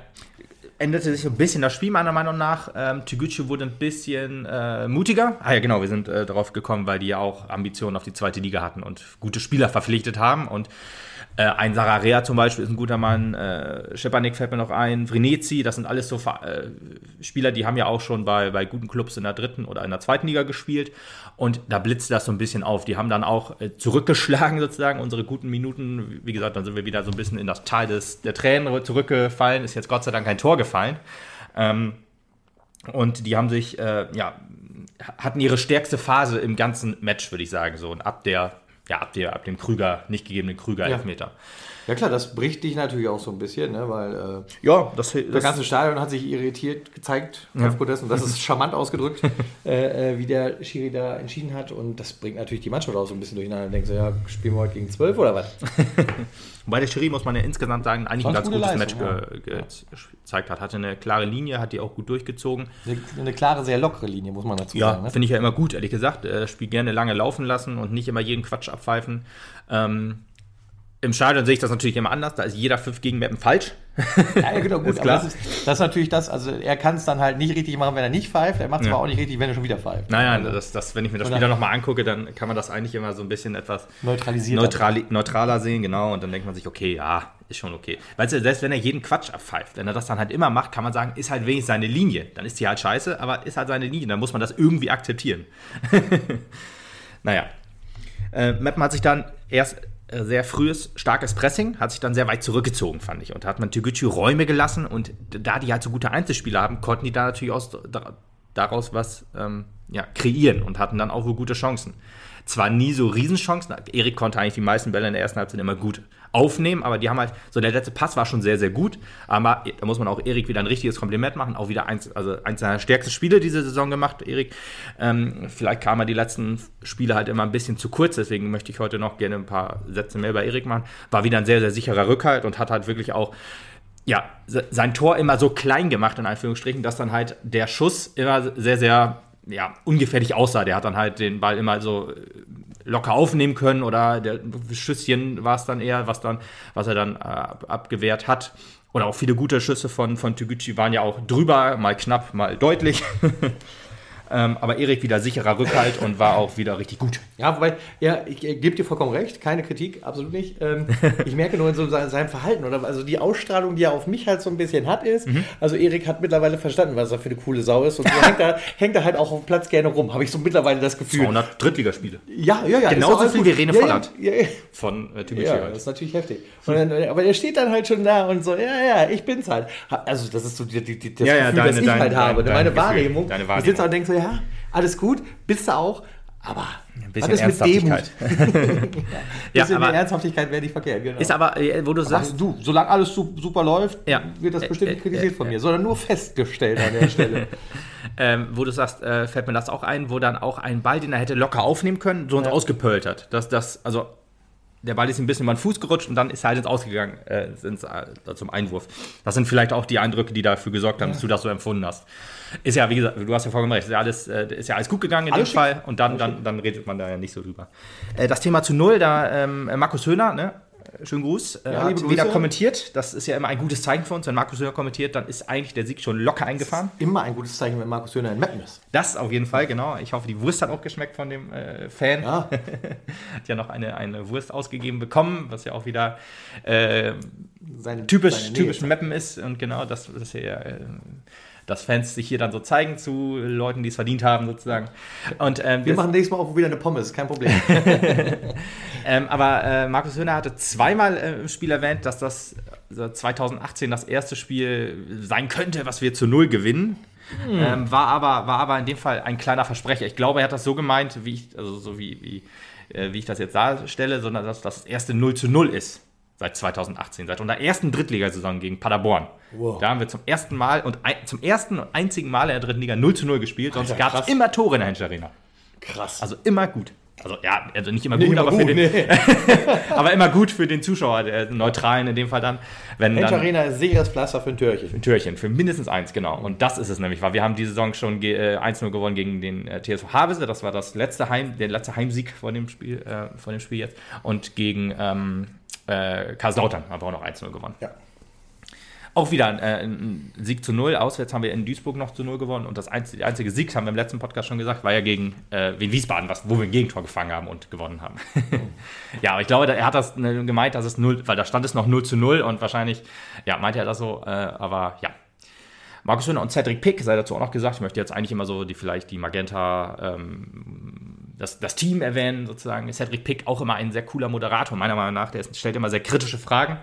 Änderte sich ein bisschen das Spiel, meiner Meinung nach. Ähm, Tiguchi wurde ein bisschen äh, mutiger. Ah ja, genau, wir sind äh, darauf gekommen, weil die ja auch Ambitionen auf die zweite Liga hatten und gute Spieler verpflichtet haben. Und äh, ein Sararea zum Beispiel ist ein guter Mann, äh, Schepanik fällt mir noch ein, Vrinezi, das sind alles so äh, Spieler, die haben ja auch schon bei, bei guten Clubs in der dritten oder in der zweiten Liga gespielt und da blitzt das so ein bisschen auf. Die haben dann auch äh, zurückgeschlagen sozusagen, unsere guten Minuten, wie gesagt, dann sind wir wieder so ein bisschen in das Teil des, der Tränen zurückgefallen, ist jetzt Gott sei Dank kein Tor gefallen. Ähm, und die haben sich, äh, ja, hatten ihre stärkste Phase im ganzen Match, würde ich sagen, so. Und ab der ja, ab, der, ab dem Krüger, nicht gegebenen Krüger-Elfmeter. Ja. Ja. klar, das bricht dich natürlich auch so ein bisschen, ne? weil äh, ja, das, das, das ganze Stadion hat sich irritiert gezeigt ja. aufgrund dessen, das ist charmant ausgedrückt, äh, äh, wie der Schiri da entschieden hat und das bringt natürlich die Mannschaft auch so ein bisschen durcheinander. Denkst du, ja, spielen wir heute gegen zwölf oder was? Wobei der Schiri, muss man ja insgesamt sagen, eigentlich ein ganz gutes Leistung, Match ge ja. gezeigt hat. Hatte eine klare Linie, hat die auch gut durchgezogen. Eine, eine klare, sehr lockere Linie, muss man dazu ja, sagen. Ja, ne? finde ich ja immer gut, ehrlich gesagt. Das Spiel gerne lange laufen lassen und nicht immer jeden Quatsch abpfeifen. Ähm, im Stadion sehe ich das natürlich immer anders. Da ist jeder Pfiff gegen Mappen falsch. Ja, genau, gut. klar. Das ist, das, ist, natürlich das, also er kann es dann halt nicht richtig machen, wenn er nicht pfeift. Er macht es ja. aber auch nicht richtig, wenn er schon wieder pfeift. Naja, also, das, das, wenn ich mir das Spiel dann nochmal angucke, dann kann man das eigentlich immer so ein bisschen etwas neutrali neutraler sehen, genau. Und dann denkt man sich, okay, ja, ist schon okay. Weißt du, selbst wenn er jeden Quatsch abpfeift, wenn er das dann halt immer macht, kann man sagen, ist halt wenigstens seine Linie. Dann ist die halt scheiße, aber ist halt seine Linie. Dann muss man das irgendwie akzeptieren. naja. Äh, Meppen hat sich dann erst sehr frühes, starkes Pressing, hat sich dann sehr weit zurückgezogen, fand ich. Und da hat man Toguchi Räume gelassen und da die halt so gute Einzelspieler haben, konnten die da natürlich aus, daraus was ähm, ja, kreieren und hatten dann auch wohl gute Chancen. Zwar nie so Riesenchancen, Erik konnte eigentlich die meisten Bälle in der ersten Halbzeit immer gut aufnehmen, aber die haben halt, so der letzte Pass war schon sehr, sehr gut, aber da muss man auch Erik wieder ein richtiges Kompliment machen, auch wieder eins, also eins seiner stärksten Spiele diese Saison gemacht, Erik. Ähm, vielleicht kam er die letzten Spiele halt immer ein bisschen zu kurz, deswegen möchte ich heute noch gerne ein paar Sätze mehr über Erik machen. War wieder ein sehr, sehr sicherer Rückhalt und hat halt wirklich auch ja, sein Tor immer so klein gemacht, in Anführungsstrichen, dass dann halt der Schuss immer sehr, sehr ja, ungefährlich aussah. Der hat dann halt den Ball immer so äh, locker aufnehmen können oder der Schüsschen war es dann eher, was dann, was er dann äh, abgewehrt hat. Oder auch viele gute Schüsse von, von Toguchi waren ja auch drüber, mal knapp, mal deutlich. Ähm, aber Erik wieder sicherer Rückhalt und war auch wieder richtig gut. Ja, wobei, ja, ich, ich gebe dir vollkommen recht, keine Kritik, absolut nicht. Ähm, ich merke nur in so seinem Verhalten oder also die Ausstrahlung, die er auf mich halt so ein bisschen hat, ist, mhm. also Erik hat mittlerweile verstanden, was er für eine coole Sau ist und so hängt, er, hängt er halt auch auf dem Platz gerne rum, habe ich so mittlerweile das Gefühl. 200 Drittligaspiele. Ja, ja, ja. Genauso viel wie Rene. Ja, ja, ja. Von äh, Ja, das ist natürlich heftig. Dann, aber er steht dann halt schon da und so, ja, ja, ich bin's halt. Also das ist so die, die, die, das ja, Gefühl, deine, das ich deine, halt habe, deine, meine Wahrnehmung. Deine Wahrnehmung. Ich sitze und denke so, ja, alles gut, bist du auch, aber ein bisschen Ernsthaftigkeit. ja, bisschen aber Ernsthaftigkeit wäre nicht verkehrt, genau. Ist aber, äh, wo du sagst. Aber du, solange alles super läuft, ja. wird das bestimmt äh, kritisiert äh, von mir, sondern nur festgestellt an der Stelle. ähm, wo du sagst, äh, fällt mir das auch ein, wo dann auch ein Ball, den er hätte locker aufnehmen können, so uns ja. ausgepölt hat. Dass das, also der Ball ist ein bisschen über den Fuß gerutscht und dann ist er halt ins Ausgegangen, äh, ins, äh, zum Einwurf. Das sind vielleicht auch die Eindrücke, die dafür gesorgt haben, ja. dass du das so empfunden hast. Ist ja, wie gesagt, du hast ja vollkommen recht, ist ja alles, äh, ist ja alles gut gegangen in alles dem Fall und dann, dann, dann redet man da ja nicht so drüber. Äh, das Thema zu Null, da ähm, Markus Höhner, ne, schönen Gruß, äh, ja, hat wieder kommentiert. Das ist ja immer ein gutes Zeichen für uns. Wenn Markus Höhner kommentiert, dann ist eigentlich der Sieg schon locker eingefahren. immer ein gutes Zeichen, wenn Markus Höhner in Mappen ist. Das auf jeden Fall, genau. Ich hoffe, die Wurst hat auch geschmeckt von dem äh, Fan. Ja. hat ja noch eine, eine Wurst ausgegeben bekommen, was ja auch wieder äh, seine, typisch, seine typisch Mappen ist. Und genau, das, das ist ja äh, dass Fans sich hier dann so zeigen zu Leuten, die es verdient haben, sozusagen. Und, ähm, wir machen nächstes Mal auch wieder eine Pommes, kein Problem. ähm, aber äh, Markus Höhner hatte zweimal äh, im Spiel erwähnt, dass das 2018 das erste Spiel sein könnte, was wir zu Null gewinnen. Hm. Ähm, war, aber, war aber in dem Fall ein kleiner Versprecher. Ich glaube, er hat das so gemeint, wie ich, also so wie, wie, äh, wie ich das jetzt darstelle, sondern dass das erste 0 zu 0 ist seit 2018, seit unserer ersten Drittligasaison gegen Paderborn. Wow. Da haben wir zum ersten Mal und ein, zum ersten und einzigen Mal in der dritten Liga 0 zu 0 gespielt, sonst gab es immer Tore in der Hensch Arena. Krass. Also immer gut. Also ja, also nicht immer gut, nicht aber, gut, den, nee. aber immer gut für den Zuschauer, der Neutralen in dem Fall dann. Wenn Hensch Arena ist sicheres Pflaster für ein Türchen. Ein Türchen, für mindestens eins, genau. Und das ist es nämlich, weil wir haben diese Saison schon äh, 1-0 gewonnen gegen den äh, TSV Havese, das war das letzte Heim, der letzte Heimsieg von dem Spiel, äh, von dem Spiel jetzt. Und gegen ähm, äh, Karlslautern haben wir auch noch 1-0 gewonnen. Ja. Auch wieder ein, äh, ein, Sieg zu Null. Auswärts haben wir in Duisburg noch zu Null gewonnen. Und das einzige, einzige Sieg, haben wir im letzten Podcast schon gesagt, war ja gegen äh, Wien Wiesbaden, was, wo wir ein Gegentor gefangen haben und gewonnen haben. ja, aber ich glaube, er hat das ne, gemeint, dass es null, weil da stand es noch 0 zu 0 und wahrscheinlich, ja, meinte er das so. Äh, aber ja, Markus Höhner und Cedric Pick sei dazu auch noch gesagt. Ich möchte jetzt eigentlich immer so die vielleicht die Magenta, ähm, das, das Team erwähnen, sozusagen. Cedric Pick auch immer ein sehr cooler Moderator, meiner Meinung nach. Der stellt immer sehr kritische Fragen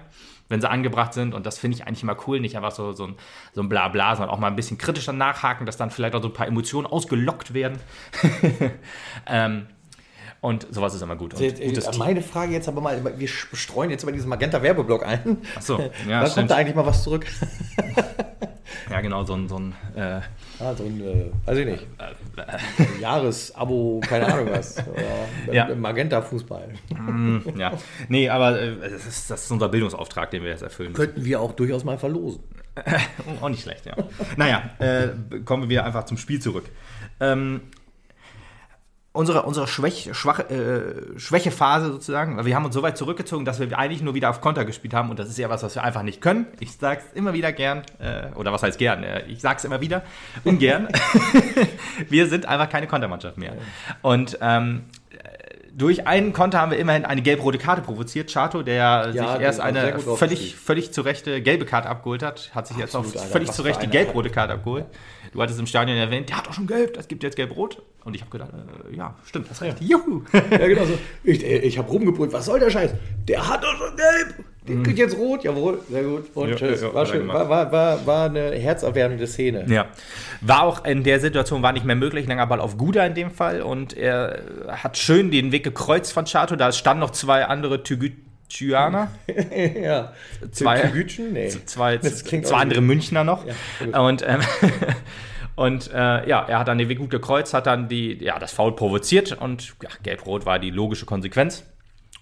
wenn sie angebracht sind. Und das finde ich eigentlich immer cool. Nicht einfach so, so, ein, so ein Blabla, sondern auch mal ein bisschen kritischer nachhaken, dass dann vielleicht auch so ein paar Emotionen ausgelockt werden. ähm, und sowas ist immer gut. Also, äh, meine Frage jetzt aber mal, wir streuen jetzt über diesen Magenta-Werbeblock ein. Achso, ja. Da kommt da eigentlich mal was zurück. ja, genau, so ein. So ein äh, ah, so ein, äh, weiß ich nicht. Äh, Jahresabo, keine Ahnung was. Ja. Magenta-Fußball. Mm, ja, nee, aber äh, das, ist, das ist unser Bildungsauftrag, den wir jetzt erfüllen. Könnten wir auch durchaus mal verlosen. auch nicht schlecht, ja. naja, äh, kommen wir einfach zum Spiel zurück. Ähm, unsere, unsere Schwäch, schwach, äh, Schwächephase sozusagen, weil wir haben uns so weit zurückgezogen, dass wir eigentlich nur wieder auf Konter gespielt haben und das ist ja was, was wir einfach nicht können. Ich sag's immer wieder gern, äh, oder was heißt gern, äh, ich sag's immer wieder, ungern. wir sind einfach keine Kontermannschaft mehr. Und ähm, durch einen Konter haben wir immerhin eine gelb-rote Karte provoziert. Chato, der ja, sich erst eine völlig, völlig zu Rechte gelbe Karte abgeholt hat, hat sich Absolut, jetzt auch völlig zu Recht die gelb-rote Karte abgeholt. Du hattest im Stadion erwähnt, der hat doch schon gelb, das gibt jetzt gelb-rot. Und ich habe gedacht, äh, ja, stimmt, hast recht. Juhu. Ja, genau so. Ich, äh, ich habe rumgebrüllt, was soll der Scheiß? Der hat doch schon gelb. Der mhm. kriegt jetzt rot. Jawohl, sehr gut. Und ja, tschüss. Ja, war, schön. War, war, war, war eine herzerwärmende Szene. Ja. War auch in der Situation war nicht mehr möglich. Langer Ball auf Guda in dem Fall. Und er hat schön den Weg gekreuzt von Chato. Da standen noch zwei andere Tügüt Thyana. ja. Zwei, Tügütchen? Nee. Zwei, zwei andere Münchner noch. Ja, und ähm, und äh, ja, er hat dann den Weg gut gekreuzt, hat dann die, ja, das Foul provoziert und ja, Gelb-Rot war die logische Konsequenz.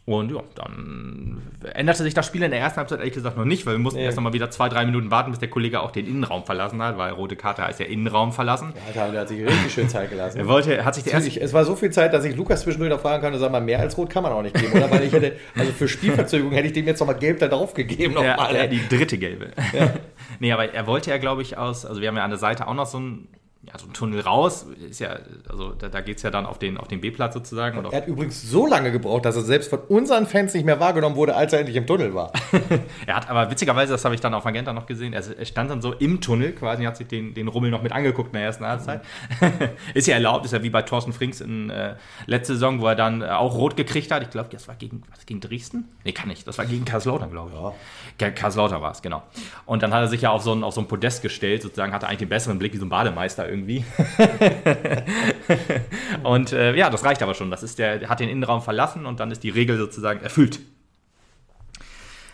Und ja, dann änderte sich das Spiel in der ersten Halbzeit ehrlich gesagt noch nicht, weil wir mussten nee. erst noch mal wieder zwei, drei Minuten warten, bis der Kollege auch den Innenraum verlassen hat, weil rote Karte heißt ja Innenraum verlassen. Ja, der hat sich richtig schön Zeit gelassen. er wollte, hat sich der erste es war so viel Zeit, dass ich Lukas zwischendurch noch fragen kann, sag mal, mehr als rot kann man auch nicht geben, oder? Weil ich hätte, also für Spielverzögerung hätte ich dem jetzt noch mal gelb da drauf gegeben. Noch ja, mal, die dritte gelbe. Ja. nee, aber er wollte ja, glaube ich, aus, also wir haben ja an der Seite auch noch so ein ja, so ein Tunnel raus, ist ja, also da, da geht es ja dann auf den, auf den B-Platz sozusagen. er hat übrigens so lange gebraucht, dass er selbst von unseren Fans nicht mehr wahrgenommen wurde, als er endlich im Tunnel war. er hat aber witzigerweise, das habe ich dann auf Magenta noch gesehen, er, er stand dann so im Tunnel quasi, hat sich den, den Rummel noch mit angeguckt in der ersten Halbzeit. ist ja erlaubt, ist ja wie bei Thorsten Frings in äh, letzte Saison, wo er dann äh, auch rot gekriegt hat. Ich glaube, das war gegen, was, gegen Dresden? Nee, kann nicht. Das war gegen Karlslautern, glaube ich. Ja. Karlslautern war es, genau. Und dann hat er sich ja auf so ein, auf so ein Podest gestellt, sozusagen, hatte eigentlich den besseren Blick wie so ein Bademeister irgendwie. und äh, ja, das reicht aber schon. Das ist der, hat den Innenraum verlassen und dann ist die Regel sozusagen erfüllt.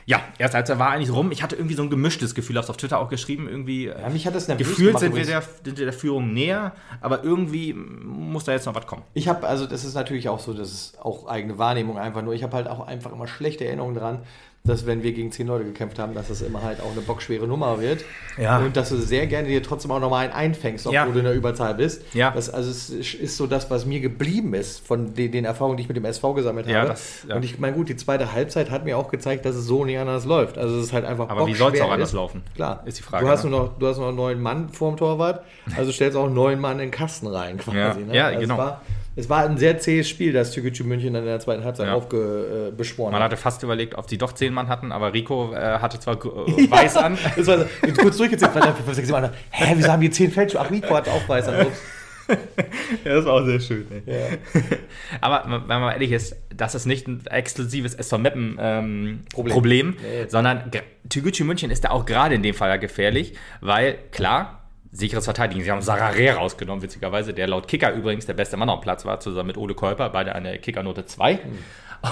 Ja, erst als er war eigentlich rum. Ich hatte irgendwie so ein gemischtes Gefühl, hab's auf Twitter auch geschrieben. Irgendwie ja, mich hat das gefühlt sind wir der, sind wir der Führung näher, aber irgendwie muss da jetzt noch was kommen. Ich habe, also das ist natürlich auch so, das ist auch eigene Wahrnehmung einfach nur. Ich habe halt auch einfach immer schlechte Erinnerungen dran, dass wenn wir gegen zehn Leute gekämpft haben, dass das immer halt auch eine bockschwere Nummer wird. Ja. Und dass du sehr gerne dir trotzdem auch nochmal einen einfängst, obwohl ja. du in der Überzahl bist. Ja. Das, also es ist so das, was mir geblieben ist von den, den Erfahrungen, die ich mit dem SV gesammelt habe. Das. Und ich meine, gut, die zweite Halbzeit hat mir auch gezeigt, dass es so nicht anders läuft. Also es ist halt einfach Aber wie soll es auch anders laufen? Klar. Ist die Frage. Du hast, ne? nur noch, du hast nur noch neun Mann vorm Torwart, also stellst auch neun Mann in den Kasten rein quasi. Ja, ne? ja also genau. Es war, ein sehr zähes Spiel, das Türkgücü München dann in der zweiten Halbzeit ja. aufbeschworen Man hatte fast überlegt, ob sie doch zehn Mann hatten, aber Rico äh, hatte zwar äh, weiß an. das war kurz durchgezählt, hä, wieso haben die zehn Feldschuhe? Ach, Rico hat auch weiß an. ja, das war auch sehr schön. Ja. Aber wenn man ehrlich ist, das ist nicht ein exklusives SV Meppen ähm, Problem, Problem nee. sondern Türkgücü München ist da auch gerade in dem Fall gefährlich, weil klar, sicheres Verteidigen. Sie haben Sarare rausgenommen, witzigerweise, der laut Kicker übrigens der beste Mann auf dem Platz war, zusammen mit Ole Käuper, beide eine Kickernote 2. Mhm.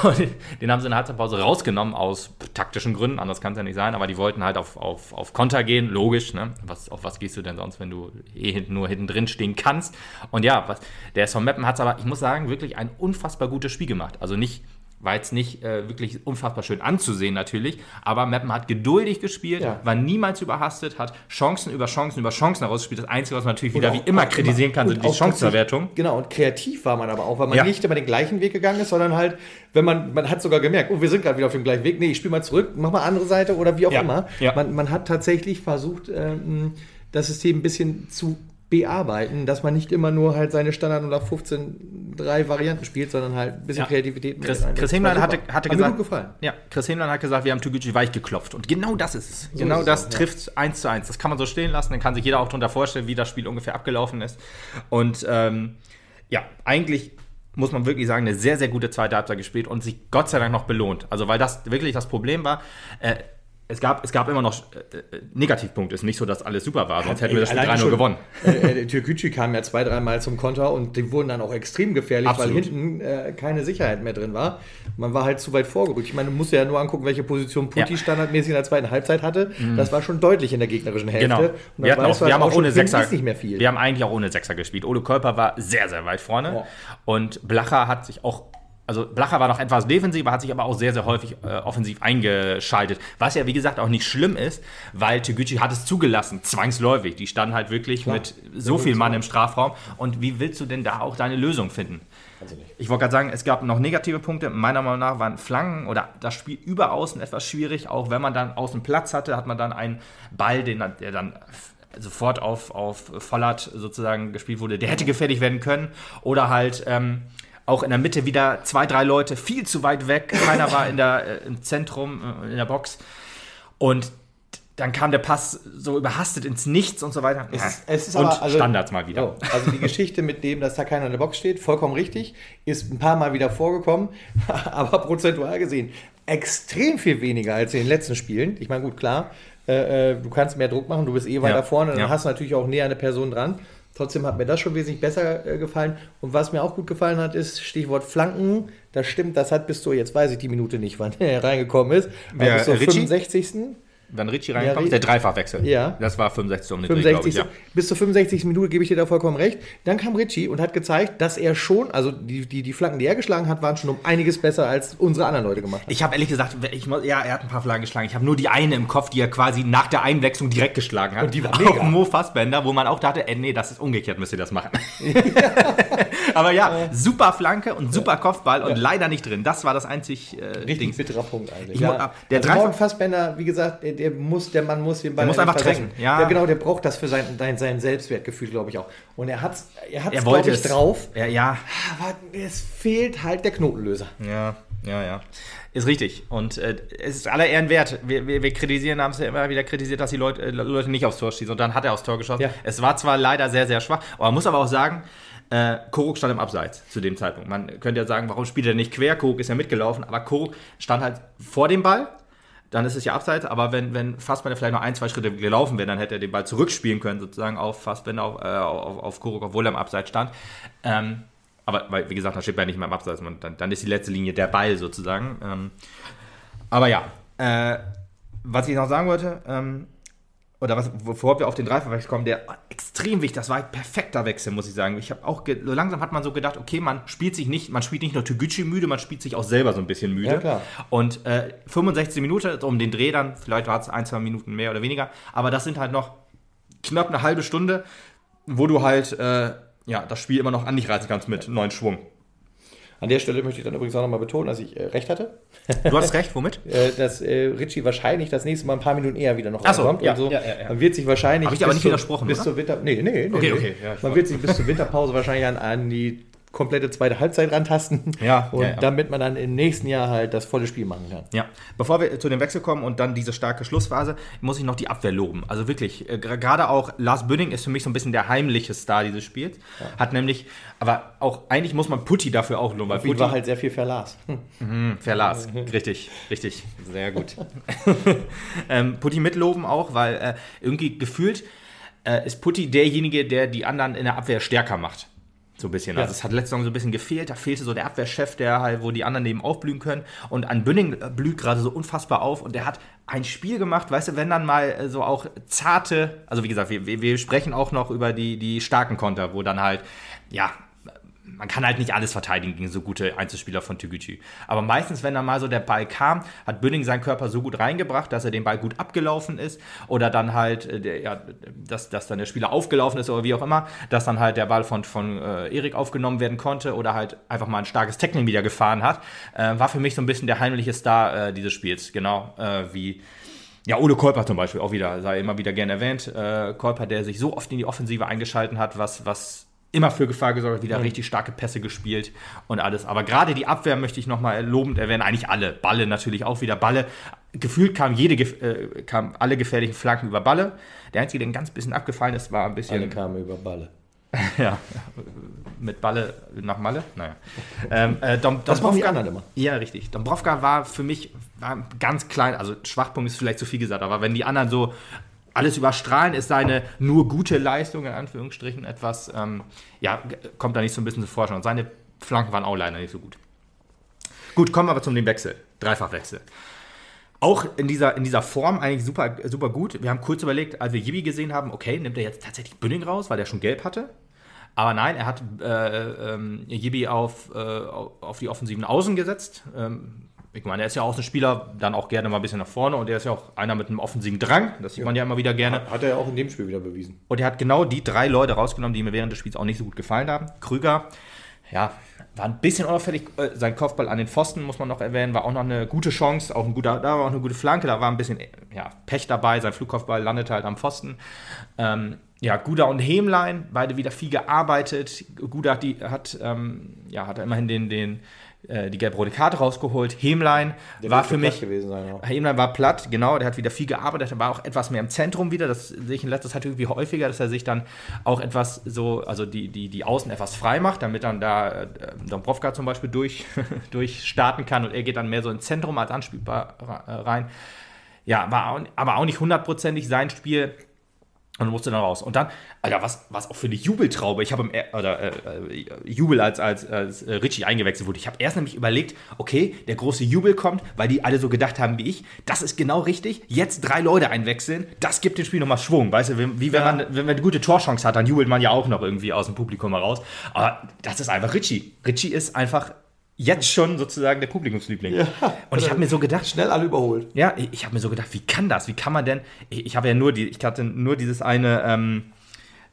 Und den haben sie in der Halbzeitpause rausgenommen aus taktischen Gründen, anders kann es ja nicht sein, aber die wollten halt auf, auf, auf Konter gehen, logisch. Ne? Was, auf was gehst du denn sonst, wenn du eh nur hinten drin stehen kannst? Und ja, was, der SV Meppen hat es aber, ich muss sagen, wirklich ein unfassbar gutes Spiel gemacht. Also nicht war jetzt nicht äh, wirklich unfassbar schön anzusehen natürlich, aber Meppen hat geduldig gespielt, ja. war niemals überhastet, hat Chancen über Chancen über Chancen herausgespielt. Das Einzige, was man natürlich wieder auch, wie immer kritisieren kann, sind die Chancenverwertung. Genau, und kreativ war man aber auch, weil man ja. nicht immer den gleichen Weg gegangen ist, sondern halt, wenn man, man hat sogar gemerkt, oh, wir sind gerade wieder auf dem gleichen Weg, nee, ich spiele mal zurück, mach mal andere Seite oder wie auch ja. immer. Man, man, hat tatsächlich versucht, ähm, das System ein bisschen zu bearbeiten, dass man nicht immer nur halt seine Standard- oder 15 drei Varianten spielt, sondern halt ein bisschen ja. Kreativität mit Chris, Chris Hemlein hatte, hatte gesagt, ja, Chris Hemlein hat gesagt, wir haben Toguchi weich geklopft und genau das ist es. So genau ist das auch, trifft ja. eins zu eins. Das kann man so stehen lassen, dann kann sich jeder auch darunter vorstellen, wie das Spiel ungefähr abgelaufen ist. Und ähm, ja, eigentlich muss man wirklich sagen, eine sehr, sehr gute zweite Halbzeit gespielt und sich Gott sei Dank noch belohnt. Also, weil das wirklich das Problem war. Äh, es gab, es gab immer noch äh, äh Negativpunkte. Es ist nicht so, dass alles super war, sonst hätten wir das Spiel 3-0 gewonnen. Äh, äh Türkgücü kam ja zwei, dreimal zum Konter und die wurden dann auch extrem gefährlich, Absolut. weil hinten äh, keine Sicherheit mehr drin war. Man war halt zu weit vorgerückt. Ich meine, du musst ja nur angucken, welche Position Putti ja. standardmäßig in der zweiten Halbzeit hatte. Mhm. Das war schon deutlich in der gegnerischen Hälfte. Genau. Wir, auch, wir haben auch ohne Sechser. Wir haben eigentlich auch ohne Sechser gespielt. Ole Körper war sehr, sehr weit vorne. Ja. Und Blacher hat sich auch also Blacher war noch etwas defensiver, hat sich aber auch sehr, sehr häufig äh, offensiv eingeschaltet. Was ja, wie gesagt, auch nicht schlimm ist, weil Tegucci hat es zugelassen, zwangsläufig. Die standen halt wirklich Klar. mit so viel Mann im Strafraum. Und wie willst du denn da auch deine Lösung finden? Ich wollte gerade sagen, es gab noch negative Punkte. Meiner Meinung nach waren Flanken oder das Spiel über außen etwas schwierig. Auch wenn man dann außen Platz hatte, hat man dann einen Ball, den, der dann sofort auf, auf Vollert sozusagen gespielt wurde. Der hätte gefährlich werden können. Oder halt... Ähm, auch in der Mitte wieder zwei, drei Leute viel zu weit weg. Keiner war in der, äh, im Zentrum, äh, in der Box. Und dann kam der Pass so überhastet ins Nichts und so weiter. Es ist, es ist und aber, also, Standards mal wieder. So, also die Geschichte mit dem, dass da keiner in der Box steht, vollkommen richtig, ist ein paar Mal wieder vorgekommen, aber prozentual gesehen extrem viel weniger als in den letzten Spielen. Ich meine, gut, klar, äh, äh du kannst mehr Druck machen, du bist eh weiter ja, vorne, dann ja. hast du natürlich auch näher eine Person dran. Trotzdem hat mir das schon wesentlich besser äh, gefallen. Und was mir auch gut gefallen hat, ist Stichwort Flanken. Das stimmt, das hat bis zu, jetzt weiß ich die Minute nicht, wann er reingekommen ist. Wer, bis zur 65 wenn Ritchie reinkommt, ja, der Dreifachwechsel. Ja. Das war 65 um den 65, Dreh, ich, ja. Bis zur 65. Minute gebe ich dir da vollkommen recht. Dann kam Ritchie und hat gezeigt, dass er schon, also die, die, die Flanken, die er geschlagen hat, waren schon um einiges besser, als unsere anderen Leute gemacht haben. Ich habe ehrlich gesagt, ich, ja, er hat ein paar Flanken geschlagen. Ich habe nur die eine im Kopf, die er quasi nach der Einwechslung direkt geschlagen hat. Und die war mega. Auf Mo Fassbender, wo man auch dachte, ey, nee, das ist umgekehrt, müsst ihr das machen. Aber ja, super Flanke und super Kopfball und leider nicht drin. Das war das einzig äh, Richtig Ding. bitterer Punkt eigentlich. Ich, ja. Der also Morgen Fassbender, wie gesagt, der, der muss, der Mann muss den Ball. Der muss einfach treffen. Ja. ja. genau, der braucht das für sein, sein Selbstwertgefühl, glaube ich auch. Und er hat es, er hat's, er glaube ich, drauf. Ja, ja. Aber es fehlt halt der Knotenlöser. Ja, ja, ja. Ist richtig. Und äh, es ist aller Ehren wert. Wir, wir, wir kritisieren, haben es ja immer wieder kritisiert, dass die Leute, äh, Leute nicht aufs Tor schießen. Und dann hat er aufs Tor geschossen. Ja. Es war zwar leider sehr, sehr schwach, aber man muss aber auch sagen, äh, Koruk stand im Abseits zu dem Zeitpunkt. Man könnte ja sagen, warum spielt er nicht quer? Koruk ist ja mitgelaufen, aber Koruk stand halt vor dem Ball dann ist es ja abseits. Aber wenn, wenn Fassbender vielleicht noch ein, zwei Schritte gelaufen wäre, dann hätte er den Ball zurückspielen können, sozusagen auf Fassbender, auf, äh, auf, auf Kuruk, obwohl er im Abseits stand. Ähm, aber weil, wie gesagt, da steht er nicht mehr im Abseits. Dann, dann ist die letzte Linie der Ball sozusagen. Ähm, aber ja, äh, was ich noch sagen wollte, ähm, oder was, bevor wir auf den Dreifachwechsel kommen, der extrem wichtig, das war ein perfekter Wechsel, muss ich sagen. Ich habe auch, so langsam hat man so gedacht, okay, man spielt sich nicht, man spielt nicht nur Toguchi müde, man spielt sich auch selber so ein bisschen müde. Ja, klar. Und äh, 65 Minuten, um den Dreh dann, vielleicht war es ein, zwei Minuten mehr oder weniger, aber das sind halt noch knapp eine halbe Stunde, wo du halt, äh, ja, das Spiel immer noch an dich reißen kannst mit neuen Schwung. An der Stelle möchte ich dann übrigens auch nochmal betonen, dass ich äh, recht hatte. Du hast recht, womit? äh, dass äh, Richie wahrscheinlich das nächste Mal ein paar Minuten eher wieder noch Ach so, reinkommt. Ja, so. ja, ja, Man wird sich wahrscheinlich. Habe ich aber nicht widersprochen, bis zur Winter. Nee, nee, nee. Okay, nee. okay. Man wird sich bis zur Winterpause wahrscheinlich an, an die komplette zweite Halbzeit rantasten. Ja. Und ja, ja. damit man dann im nächsten Jahr halt das volle Spiel machen kann. Ja. Bevor wir zu dem Wechsel kommen und dann diese starke Schlussphase, muss ich noch die Abwehr loben. Also wirklich, äh, gerade auch Lars Bünding ist für mich so ein bisschen der heimliche Star dieses Spiels. Ja. Hat nämlich, aber auch eigentlich muss man Putti dafür auch loben. Weil Putti war halt sehr viel Verlas. Mhm, Verlas, richtig, richtig. Sehr gut. ähm, Putti mitloben auch, weil äh, irgendwie gefühlt äh, ist Putti derjenige, der die anderen in der Abwehr stärker macht. So ein bisschen. Also es hat letzte Saison so ein bisschen gefehlt. Da fehlte so der Abwehrchef, der halt, wo die anderen neben aufblühen können. Und an Bünning blüht gerade so unfassbar auf. Und der hat ein Spiel gemacht, weißt du, wenn dann mal äh, so auch zarte, also wie gesagt, wir, wir sprechen auch noch über die, die starken Konter, wo dann halt, ja, man kann halt nicht alles verteidigen gegen so gute Einzelspieler von Tügücü. Aber meistens, wenn dann mal so der Ball kam, hat Bünning seinen Körper so gut reingebracht, dass er den Ball gut abgelaufen ist. Oder dann halt, äh, ja, dass, dass dann der Spieler aufgelaufen ist oder wie auch immer, dass dann halt der Ball von, von äh, Erik aufgenommen werden konnte oder halt einfach mal ein starkes Tackling wieder gefahren hat. Äh, war für mich so ein bisschen der heimliche Star äh, dieses Spiels. Genau äh, wie. Ja, Ole Kolper zum Beispiel auch wieder, sei immer wieder gerne erwähnt. Äh, Kolper, der sich so oft in die Offensive eingeschalten hat, was, was immer für Gefahr gesorgt, wieder mhm. richtig starke Pässe gespielt und alles. Aber gerade die Abwehr möchte ich nochmal lobend erwähnen. Eigentlich alle. Balle natürlich auch wieder. Balle. Gefühlt kamen jede, äh, kamen alle gefährlichen Flanken über Balle. Der einzige, der ein ganz bisschen abgefallen ist, war ein bisschen. Alle kamen über Balle. ja, mit Balle nach Malle. Naja. Ähm, äh, Dom, das machen die anderen immer. Ja, richtig. Dombrovka war für mich war ganz klein, also Schwachpunkt ist vielleicht zu viel gesagt, aber wenn die anderen so alles überstrahlen ist seine nur gute Leistung, in Anführungsstrichen, etwas, ähm, ja, kommt da nicht so ein bisschen zu Forschung. Und seine Flanken waren auch leider nicht so gut. Gut, kommen wir aber zum Wechsel. Dreifachwechsel. Auch in dieser, in dieser Form eigentlich super, super gut. Wir haben kurz überlegt, als wir Yibi gesehen haben, okay, nimmt er jetzt tatsächlich Bünding raus, weil der schon gelb hatte. Aber nein, er hat äh, ähm, Yibi auf, äh, auf die offensiven Außen gesetzt. Ähm, ich meine, er ist ja auch ein Spieler, dann auch gerne mal ein bisschen nach vorne und er ist ja auch einer mit einem offensiven Drang. Das sieht ja. man ja immer wieder gerne. Hat er ja auch in dem Spiel wieder bewiesen. Und er hat genau die drei Leute rausgenommen, die mir während des Spiels auch nicht so gut gefallen haben. Krüger, ja, war ein bisschen unauffällig. Äh, sein Kopfball an den Pfosten, muss man noch erwähnen, war auch noch eine gute Chance. Auch ein guter, da war auch eine gute Flanke, da war ein bisschen ja, Pech dabei. Sein Flugkopfball landete halt am Pfosten. Ähm, ja, Guda und Hemlein, beide wieder viel gearbeitet. Guda hat, die, hat, ähm, ja, hat immerhin den, den äh, die gelb-rote Karte rausgeholt. Hemlein der war für mich. Gewesen sein, ja. Hemlein war platt, genau, der hat wieder viel gearbeitet, er war auch etwas mehr im Zentrum wieder. Das sehe ich in letzter Zeit irgendwie häufiger, dass er sich dann auch etwas so, also die, die, die Außen etwas frei macht, damit dann da äh, Dombrovka zum Beispiel durch, durchstarten kann und er geht dann mehr so ins Zentrum als anspielbar rein. Ja, war aber auch nicht hundertprozentig sein Spiel und musste dann raus. Und dann, Alter, was, was auch für eine Jubeltraube. Ich habe im oder, äh, äh, Jubel, als, als, als äh, Richie eingewechselt wurde. Ich habe erst nämlich überlegt, okay, der große Jubel kommt, weil die alle so gedacht haben wie ich. Das ist genau richtig. Jetzt drei Leute einwechseln, das gibt dem Spiel nochmal Schwung. Weißt du, wie, wie wenn, man, wenn man eine gute Torchance hat, dann jubelt man ja auch noch irgendwie aus dem Publikum heraus. Aber das ist einfach Richie. Richie ist einfach jetzt schon sozusagen der Publikumsliebling. Ja, und ich habe mir so gedacht, schnell alle überholt. Ja, ich, ich habe mir so gedacht, wie kann das? Wie kann man denn? Ich, ich habe ja nur die, ich hatte nur dieses eine ähm,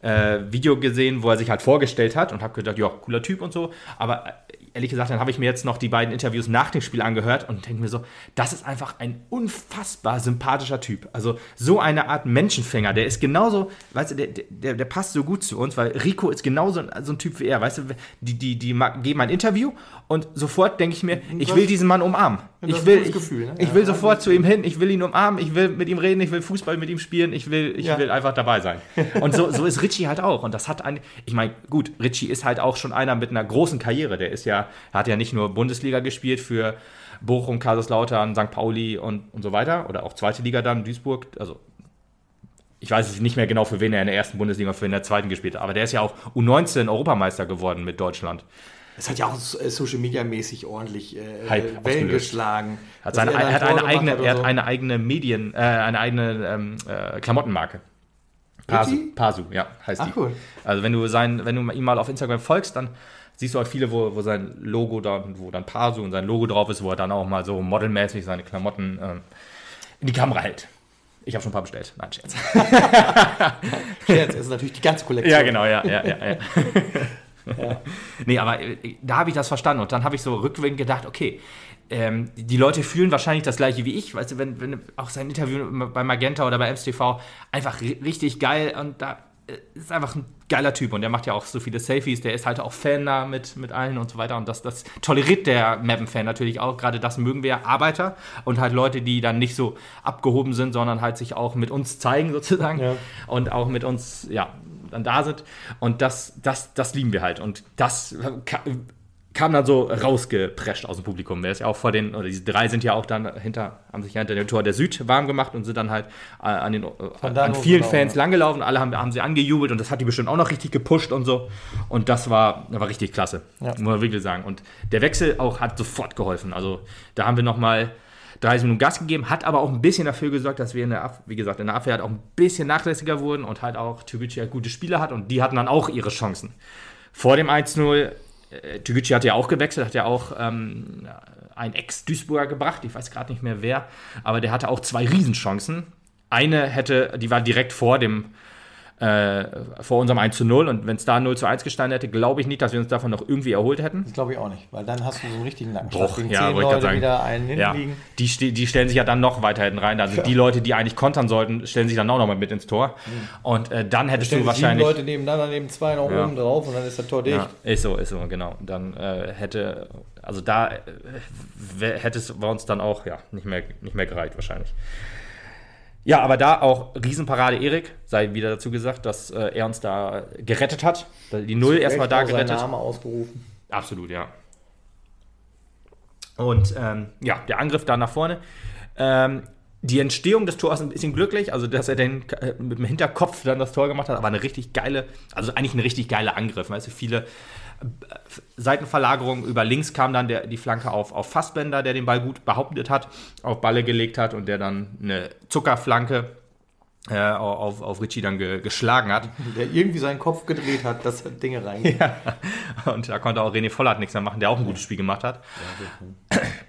äh, Video gesehen, wo er sich halt vorgestellt hat und habe gedacht, ja, cooler Typ und so. Aber äh, ehrlich gesagt, dann habe ich mir jetzt noch die beiden Interviews nach dem Spiel angehört und denke mir so, das ist einfach ein unfassbar sympathischer Typ. Also so eine Art Menschenfänger, der ist genauso, weißt du, der, der, der passt so gut zu uns, weil Rico ist genauso so ein Typ wie er, weißt du, die, die, die geben ein Interview und sofort denke ich mir, ich will diesen Mann umarmen. Ich will, ich, Gefühl, ne? ich will sofort zu ihm hin, ich will ihn umarmen, ich will mit ihm reden, ich will Fußball mit ihm spielen, ich will, ich ja. will einfach dabei sein. Und so, so ist Richie halt auch. Und das hat ein, ich meine, gut, Richie ist halt auch schon einer mit einer großen Karriere. Der ist ja, er hat ja nicht nur Bundesliga gespielt für Bochum, Kaiserslautern, St. Pauli und, und so weiter. Oder auch zweite Liga dann, Duisburg. Also ich weiß nicht mehr genau, für wen er in der ersten Bundesliga, für wen er in der zweiten gespielt hat, aber der ist ja auch U19 Europameister geworden mit Deutschland. Es hat ja auch äh, Social Media mäßig ordentlich äh, Hype Wellen geschlagen. Hat seine, er, hat eine eigene, hat er hat eine eigene Medien, äh, eine eigene ähm, äh, Klamottenmarke. Pasu, Pasu, ja, heißt Ach, die. Cool. Also wenn du sein, wenn du ihm mal auf Instagram folgst, dann siehst du auch viele, wo, wo sein Logo da, wo dann Pasu und sein Logo drauf ist, wo er dann auch mal so modelmäßig seine Klamotten ähm, in die Kamera hält. Ich habe schon ein paar bestellt. Nein, Scherz. Scherz, ist natürlich die ganze Kollektion. Ja, genau, ja, ja, ja. ja. ja. nee, aber äh, da habe ich das verstanden. Und dann habe ich so rückwärts gedacht, okay, ähm, die Leute fühlen wahrscheinlich das gleiche wie ich. Weißt du, wenn, wenn auch sein Interview bei Magenta oder bei MSTV einfach richtig geil und da ist einfach ein geiler Typ und der macht ja auch so viele Selfies, der ist halt auch Fan da mit, mit allen und so weiter und das, das toleriert der Mappen-Fan natürlich auch, gerade das mögen wir Arbeiter und halt Leute, die dann nicht so abgehoben sind, sondern halt sich auch mit uns zeigen sozusagen ja. und auch mit uns, ja, dann da sind. Und das, das, das lieben wir halt und das kam dann so rausgeprescht aus dem Publikum. Der ist ja auch vor den, oder diese drei sind ja auch dann hinter, haben sich ja hinter dem Tor der Süd warm gemacht und sind dann halt äh, an, den, äh, an vielen Fans ja. langgelaufen. Alle haben, haben sie angejubelt und das hat die bestimmt auch noch richtig gepusht und so. Und das war, das war richtig klasse, ja. muss man wirklich sagen. Und der Wechsel auch hat sofort geholfen. Also da haben wir nochmal 30 Minuten Gas gegeben, hat aber auch ein bisschen dafür gesorgt, dass wir in der, wie gesagt, in der Abwehr halt auch ein bisschen nachlässiger wurden und halt auch Türkgücü halt gute Spieler hat und die hatten dann auch ihre Chancen. Vor dem 1-0 äh, Türkgücü hat ja auch gewechselt, hat ja auch ähm, einen Ex-Duisburger gebracht, ich weiß gerade nicht mehr wer, aber der hatte auch zwei Riesenchancen. Eine hätte, die war direkt vor dem äh, vor unserem 1 zu 0. Und wenn es da 0 zu 1 gestanden hätte, glaube ich nicht, dass wir uns davon noch irgendwie erholt hätten. Das glaube ich auch nicht, weil dann hast du so einen richtigen Nackenschlag. Doch, ja, wollte ich sagen. wieder einen ja. Die, die stellen sich ja dann noch weiter hinten rein. Also ja. die Leute, die eigentlich kontern sollten, stellen sich dann auch noch mal mit ins Tor. Mhm. Und äh, dann hättest du wahrscheinlich. Leute nebeneinander, neben zwei noch ja. oben drauf und dann ist das Tor dicht. Ja, ist so, ist so, genau. Dann äh, hätte, also da äh, hätte es bei uns dann auch ja, nicht, mehr, nicht mehr gereicht wahrscheinlich. Ja, aber da auch Riesenparade Erik, sei wieder dazu gesagt, dass äh, er uns da gerettet hat. Die Null erstmal da gerettet. Name ausgerufen. Absolut, ja. Und ähm, ja, der Angriff da nach vorne. Ähm, die Entstehung des Tors ist ein bisschen glücklich, also dass er den äh, mit dem Hinterkopf dann das Tor gemacht hat, aber eine richtig geile, also eigentlich ein richtig geiler Angriff. Weißt du, viele Seitenverlagerung über links kam dann der, die Flanke auf, auf Fassbender, der den Ball gut behauptet hat, auf Balle gelegt hat und der dann eine Zuckerflanke äh, auf, auf Richie dann ge, geschlagen hat. Der irgendwie seinen Kopf gedreht hat, dass Dinge reingehen. Ja. Und da konnte auch René Vollert nichts mehr machen, der auch ein gutes Spiel gemacht hat.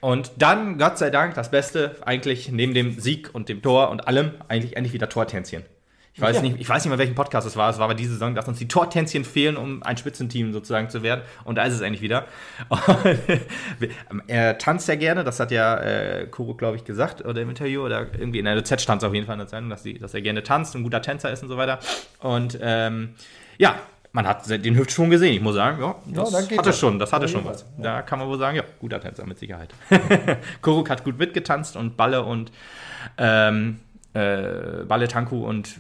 und dann, Gott sei Dank, das Beste eigentlich neben dem Sieg und dem Tor und allem, eigentlich endlich wieder Tortänzchen. Ich weiß, ja. nicht, ich weiß nicht mehr, welchen Podcast es war. Es war aber diese Saison, dass uns die Tortänzchen fehlen, um ein Spitzenteam sozusagen zu werden. Und da ist es endlich wieder. er tanzt ja gerne, das hat ja äh, Kuro, glaube ich, gesagt, oder im Interview, oder irgendwie in der Z stand es auf jeden Fall in der Zeitung, dass, die, dass er gerne tanzt, ein guter Tänzer ist und so weiter. Und ähm, ja, man hat den Hüftschwung gesehen. Ich muss sagen, ja, das ja, hatte das. schon, das hatte schon was. Ja. Da kann man wohl sagen, ja, guter Tänzer mit Sicherheit. Kuruk hat gut mitgetanzt und Balle und ähm, äh, Balle Tanku und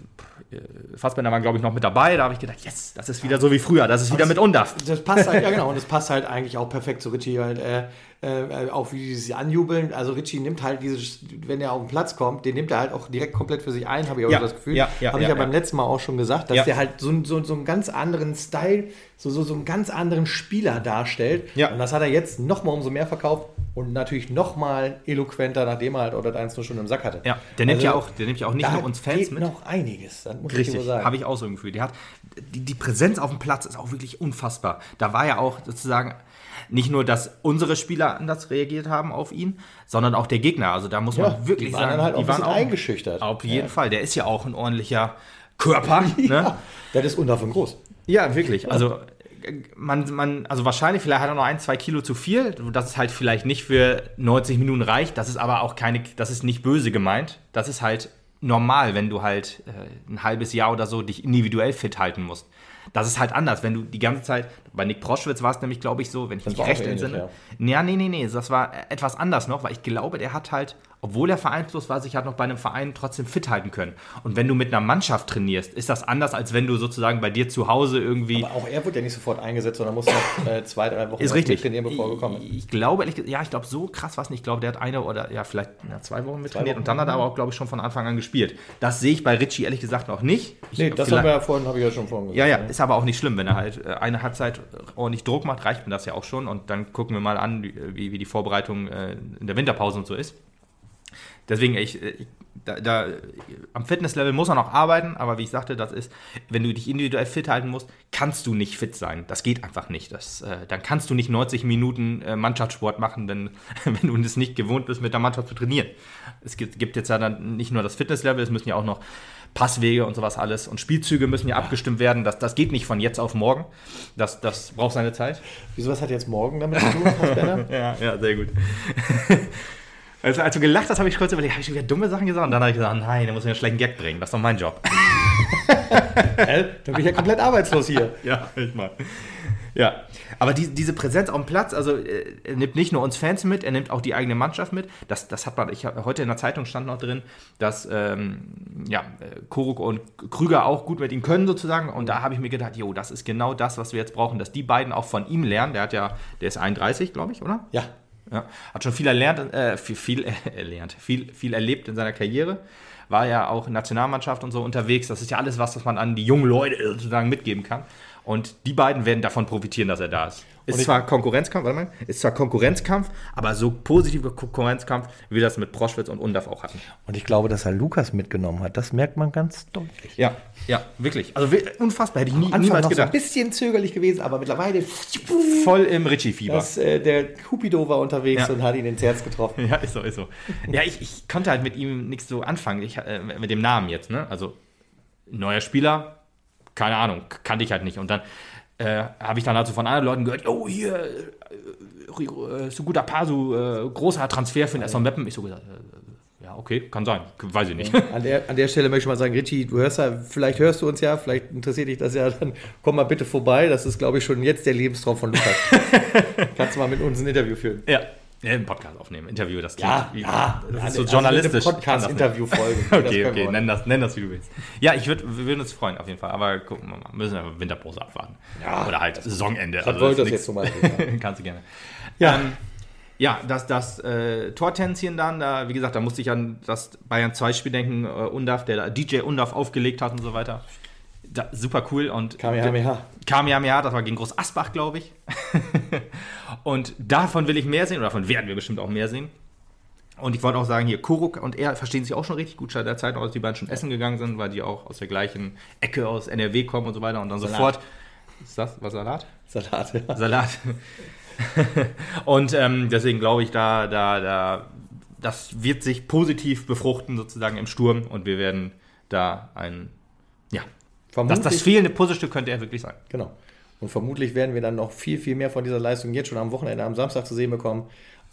äh, Fassbender waren, glaube ich, noch mit dabei. Da habe ich gedacht, yes, das ist wieder so wie früher, das ist wieder mit Undaf. Das passt halt, ja genau, und das passt halt eigentlich auch perfekt zu Richie, weil äh, äh, auch wie die sich anjubeln. Also Richie nimmt halt dieses, wenn er auf den Platz kommt, den nimmt er halt auch direkt komplett für sich ein, habe ich auch ja, das Gefühl. Ja, ja, habe ich ja, beim letzten Mal auch schon gesagt, dass der halt so, so, so einen ganz anderen Style, so, so, so einen ganz anderen Spieler darstellt. Ja. Und das hat er jetzt nochmal umso mehr verkauft und natürlich nochmal eloquenter, nachdem er halt oder eins nur schon im Sack hatte. Ja, der nimmt also, ja auch, der nimmt ja auch nicht nur uns Fans geht mit. noch einiges, das muss Richtig, ich so sagen. habe ich auch so ein Gefühl. Die, hat, die, die Präsenz auf dem Platz ist auch wirklich unfassbar. Da war ja auch sozusagen nicht nur, dass unsere Spieler anders reagiert haben auf ihn, sondern auch der Gegner. Also da muss man ja, wirklich die waren sagen, halt die waren auch eingeschüchtert. Auf jeden ja. Fall. Der ist ja auch ein ordentlicher Körper. ja, ne? Der ist davon groß. Ja, wirklich. Also man, man, also wahrscheinlich, vielleicht hat er noch ein, zwei Kilo zu viel, dass es halt vielleicht nicht für 90 Minuten reicht. Das ist aber auch keine, das ist nicht böse gemeint. Das ist halt normal, wenn du halt äh, ein halbes Jahr oder so dich individuell fit halten musst. Das ist halt anders, wenn du die ganze Zeit, bei Nick Proschwitz war es nämlich, glaube ich, so, wenn ich das mich recht entsinne. Ja. ja, nee, nee, nee, das war etwas anders noch, weil ich glaube, der hat halt, obwohl er vereinslos war, sich halt noch bei einem Verein trotzdem fit halten können. Und wenn du mit einer Mannschaft trainierst, ist das anders, als wenn du sozusagen bei dir zu Hause irgendwie. Aber auch er wurde ja nicht sofort eingesetzt, sondern musste noch äh, zwei, drei Wochen ist richtig. trainieren, bevor er gekommen ist. Ich, glaube, ehrlich, ja, ich glaube, so krass war es nicht. Ich glaube, der hat eine oder ja, vielleicht ja, zwei Wochen mit zwei trainiert Wochen. und dann hat er aber auch, glaube ich, schon von Anfang an gespielt. Das sehe ich bei Richie ehrlich gesagt noch nicht. Ich, nee, das haben wir ja vorhin, habe ich ja schon vorhin gesagt. Ja, ja, ist aber auch nicht schlimm, wenn er halt äh, eine Halbzeit ordentlich Druck macht, reicht mir das ja auch schon. Und dann gucken wir mal an, wie, wie die Vorbereitung äh, in der Winterpause und so ist. Deswegen, ich, ich da, da, am Fitnesslevel muss er noch arbeiten, aber wie ich sagte, das ist, wenn du dich individuell fit halten musst, kannst du nicht fit sein. Das geht einfach nicht. Das, äh, dann kannst du nicht 90 Minuten äh, Mannschaftssport machen, wenn, wenn du es nicht gewohnt bist, mit der Mannschaft zu trainieren. Es gibt, gibt jetzt ja dann nicht nur das Fitnesslevel, es müssen ja auch noch Passwege und sowas alles und Spielzüge müssen ja, ja. abgestimmt werden. Das, das geht nicht von jetzt auf morgen. Das, das braucht seine Zeit. Wieso was hat jetzt morgen damit zu tun, ja, ja, sehr gut. Also, als du gelacht hast, habe ich kurz überlegt, habe ich schon wieder dumme Sachen gesagt? Und dann habe ich gesagt, nein, da muss ich einen schlechten Gag bringen. Das ist doch mein Job. äh, dann bin ich ja komplett arbeitslos hier. ja, ich mal. Ja, aber die, diese Präsenz auf dem Platz, also äh, er nimmt nicht nur uns Fans mit, er nimmt auch die eigene Mannschaft mit. Das, das hat man, ich hab, heute in der Zeitung stand noch drin, dass ähm, ja, äh, Koruk und Krüger auch gut mit ihm können sozusagen. Und da habe ich mir gedacht, jo, das ist genau das, was wir jetzt brauchen, dass die beiden auch von ihm lernen. Der hat ja, der ist 31, glaube ich, oder? Ja. Ja, hat schon viel erlernt, äh, viel, viel erlernt, viel, viel erlebt in seiner Karriere. War ja auch in Nationalmannschaft und so unterwegs. Das ist ja alles was, was man an die jungen Leute sozusagen mitgeben kann. Und die beiden werden davon profitieren, dass er da ist. Ist zwar Konkurrenzkampf, warte mal, ist zwar Konkurrenzkampf, aber so positiver Konkurrenzkampf, wie wir das mit Proschwitz und Undaf auch hatten. Und ich glaube, dass er Lukas mitgenommen hat. Das merkt man ganz deutlich. Ja, ja, wirklich. Also unfassbar, hätte ich nie, Anfang niemals gedacht. So ein bisschen zögerlich gewesen, aber mittlerweile Voll im Ritchie-Fieber. äh, der Cupido war unterwegs Ja. und hat ihn ins Herz getroffen. Ja, ist so, ist so. Ja, ich, ich konnte halt mit ihm nichts so anfangen, ich, äh, mit dem Namen jetzt, ne? Also, neuer Spieler, keine Ahnung, kannte ich halt nicht. Und dann äh, habe ich dann halt so von anderen Leuten gehört, oh, hier, äh, äh, so guter Pasu, äh, großer Transfer für den SV Meppen. Ich so gesagt, äh, ja, okay, kann sein, weiß ich nicht. An der, an der Stelle möchte ich mal sagen, Richie, du hörst ja, vielleicht hörst du uns ja, vielleicht interessiert dich das ja, dann komm mal bitte vorbei. Das ist, glaube ich, schon jetzt der Lebenstraum von Lukas. Kannst du mal mit uns ein Interview führen? ja. Ja, einen Podcast aufnehmen, Interview, das Ja, wie- ja. das ist Also so journalistisch. das nicht. Podcast-Interview-Folge. Okay, okay, nenn das, nenn das, wie du willst. Ja, ich würd, wir würden uns freuen, auf jeden Fall. Aber gucken wir mal. Müssen wir Winterpause abwarten. Ja. Oder halt Saisonende. Was wollt ist das nix- jetzt so mal sehen, Kannst du gerne. Ja. Ähm, ja, das, das äh, Tortänzchen dann, da, wie gesagt, da musste ich an das Bayern 2 Spiel denken, äh, Undaf, der da DJ Undaf aufgelegt hat und so weiter. Da, super cool und Kamehameha. Kamehameha, das war gegen Groß Asbach, glaube ich. und davon will ich mehr sehen, oder davon werden wir bestimmt auch mehr sehen. Und ich wollte auch sagen, hier, Kuruk und er verstehen sich auch schon richtig gut seit der Zeit, als die beiden schon essen gegangen sind, weil die auch aus der gleichen Ecke aus NRW kommen und so weiter. Und dann Salat. sofort. Ist das was Salat? Salat, ja. Salat. und ähm, deswegen glaube ich, da, da, da, das wird sich positiv befruchten sozusagen im Sturm und wir werden da ein, ja, das, Vermutlich, das fehlende Puzzlestück könnte er wirklich sein. Genau. Und vermutlich werden wir dann noch viel, viel mehr von dieser Leistung jetzt schon am Wochenende, am Samstag zu sehen bekommen.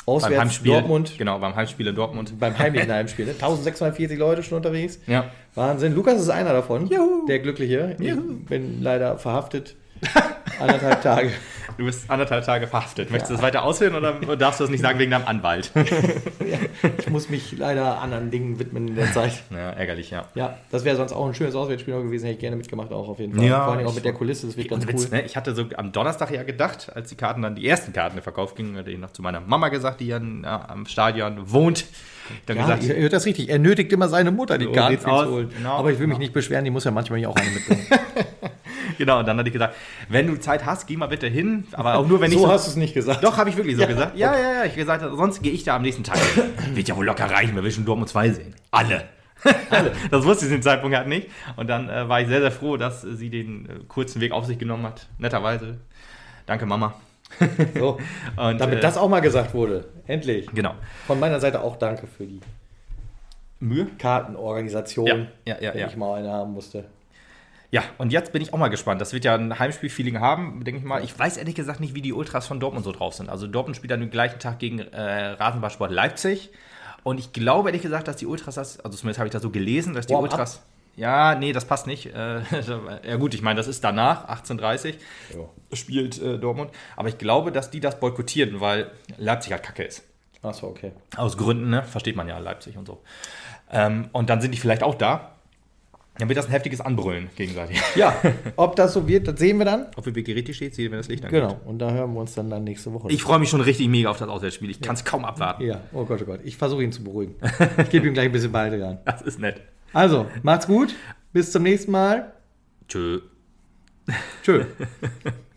Beim Auswärts Heimspiel, Dortmund, genau, beim Heimspiel in Dortmund. beim heimlichen Heimspiel. Ne? 1640 Leute schon unterwegs. Ja. Wahnsinn. Lukas ist einer davon, Juhu. der Glückliche. Ich Juhu. bin leider verhaftet. Anderthalb Tage. Du bist anderthalb Tage verhaftet. Möchtest du das weiter ausführen oder darfst du das nicht sagen wegen deinem Anwalt? Ich muss mich leider anderen Dingen widmen in der Zeit. ja, ärgerlich, ja. Ja, das wäre sonst auch ein schönes Auswärtsspiel gewesen. Hätte ich gerne mitgemacht auch auf jeden Fall. Ja, Vor allem auch mit der Kulisse. Das wird ganz Witz, cool. ne? Ich hatte so am Donnerstag ja gedacht, als die Karten dann, die ersten Karten in Verkauf gingen, hatte ich noch zu meiner Mama gesagt, die ja am Stadion wohnt. Dann Ja, gesagt, ihr hört das richtig. Er nötigt immer seine Mutter, die So Karten zu holen. Genau. Aber ich will mich nicht beschweren, die muss ja manchmal auch eine mitbringen. genau, und dann hatte ich gesagt, wenn du Zeit hast, geh mal bitte hin, aber auch nur wenn ich so hast du es nicht gesagt. Doch, habe ich wirklich so Ja. gesagt. Ja, ja, ja. Ich gesagt, sonst gehe ich da am nächsten Tag hin. Wird ja wohl locker reichen, wir will schon Dortmund 2 sehen. Alle. Alle. das wusste ich zu dem Zeitpunkt halt nicht. Und dann äh, war ich sehr, sehr froh, dass äh, sie den äh, kurzen Weg auf sich genommen hat. Netterweise. Danke, Mama. So, Und, damit äh, das auch mal gesagt wurde. Endlich. Genau. Von meiner Seite auch danke für die Mühe? Kartenorganisation, Ja, ja, ja, wenn ja. ich mal eine haben musste. Ja, und jetzt bin ich auch mal gespannt. Das wird ja ein Heimspiel-Feeling haben, denke ich mal. Ich weiß ehrlich gesagt nicht, wie die Ultras von Dortmund so drauf sind. Also Dortmund spielt dann am gleichen Tag gegen äh, Rasenballsport Leipzig. Und ich glaube ehrlich gesagt, dass die Ultras das, also zumindest habe ich das so gelesen, dass die Warm-up? Ultras. Ja, nee, das passt nicht. Äh, ja gut, ich meine, das ist danach, 18.30 spielt äh, Dortmund. Aber ich glaube, dass die das boykottieren, weil Leipzig halt kacke ist. Achso, okay. Aus Gründen, ne? Versteht man ja, Leipzig und so. Ähm, und dann sind die vielleicht auch da. Dann wird das ein heftiges Anbrüllen gegenseitig. Ja, ob das so wird, das sehen wir dann. Ob wie Begeriti steht, sieht, wenn das Licht angeht. Genau, und da hören wir uns dann, dann nächste Woche. Ich freue mich schon richtig mega auf das Auswärtsspiel. Ich kann es kaum abwarten. ja, oh Gott, oh Gott. Ich versuche ihn zu beruhigen. Ich gebe ihm gleich ein bisschen Beide an. Das ist nett. Also, macht's gut. Bis zum nächsten Mal. Tschö. Tschö.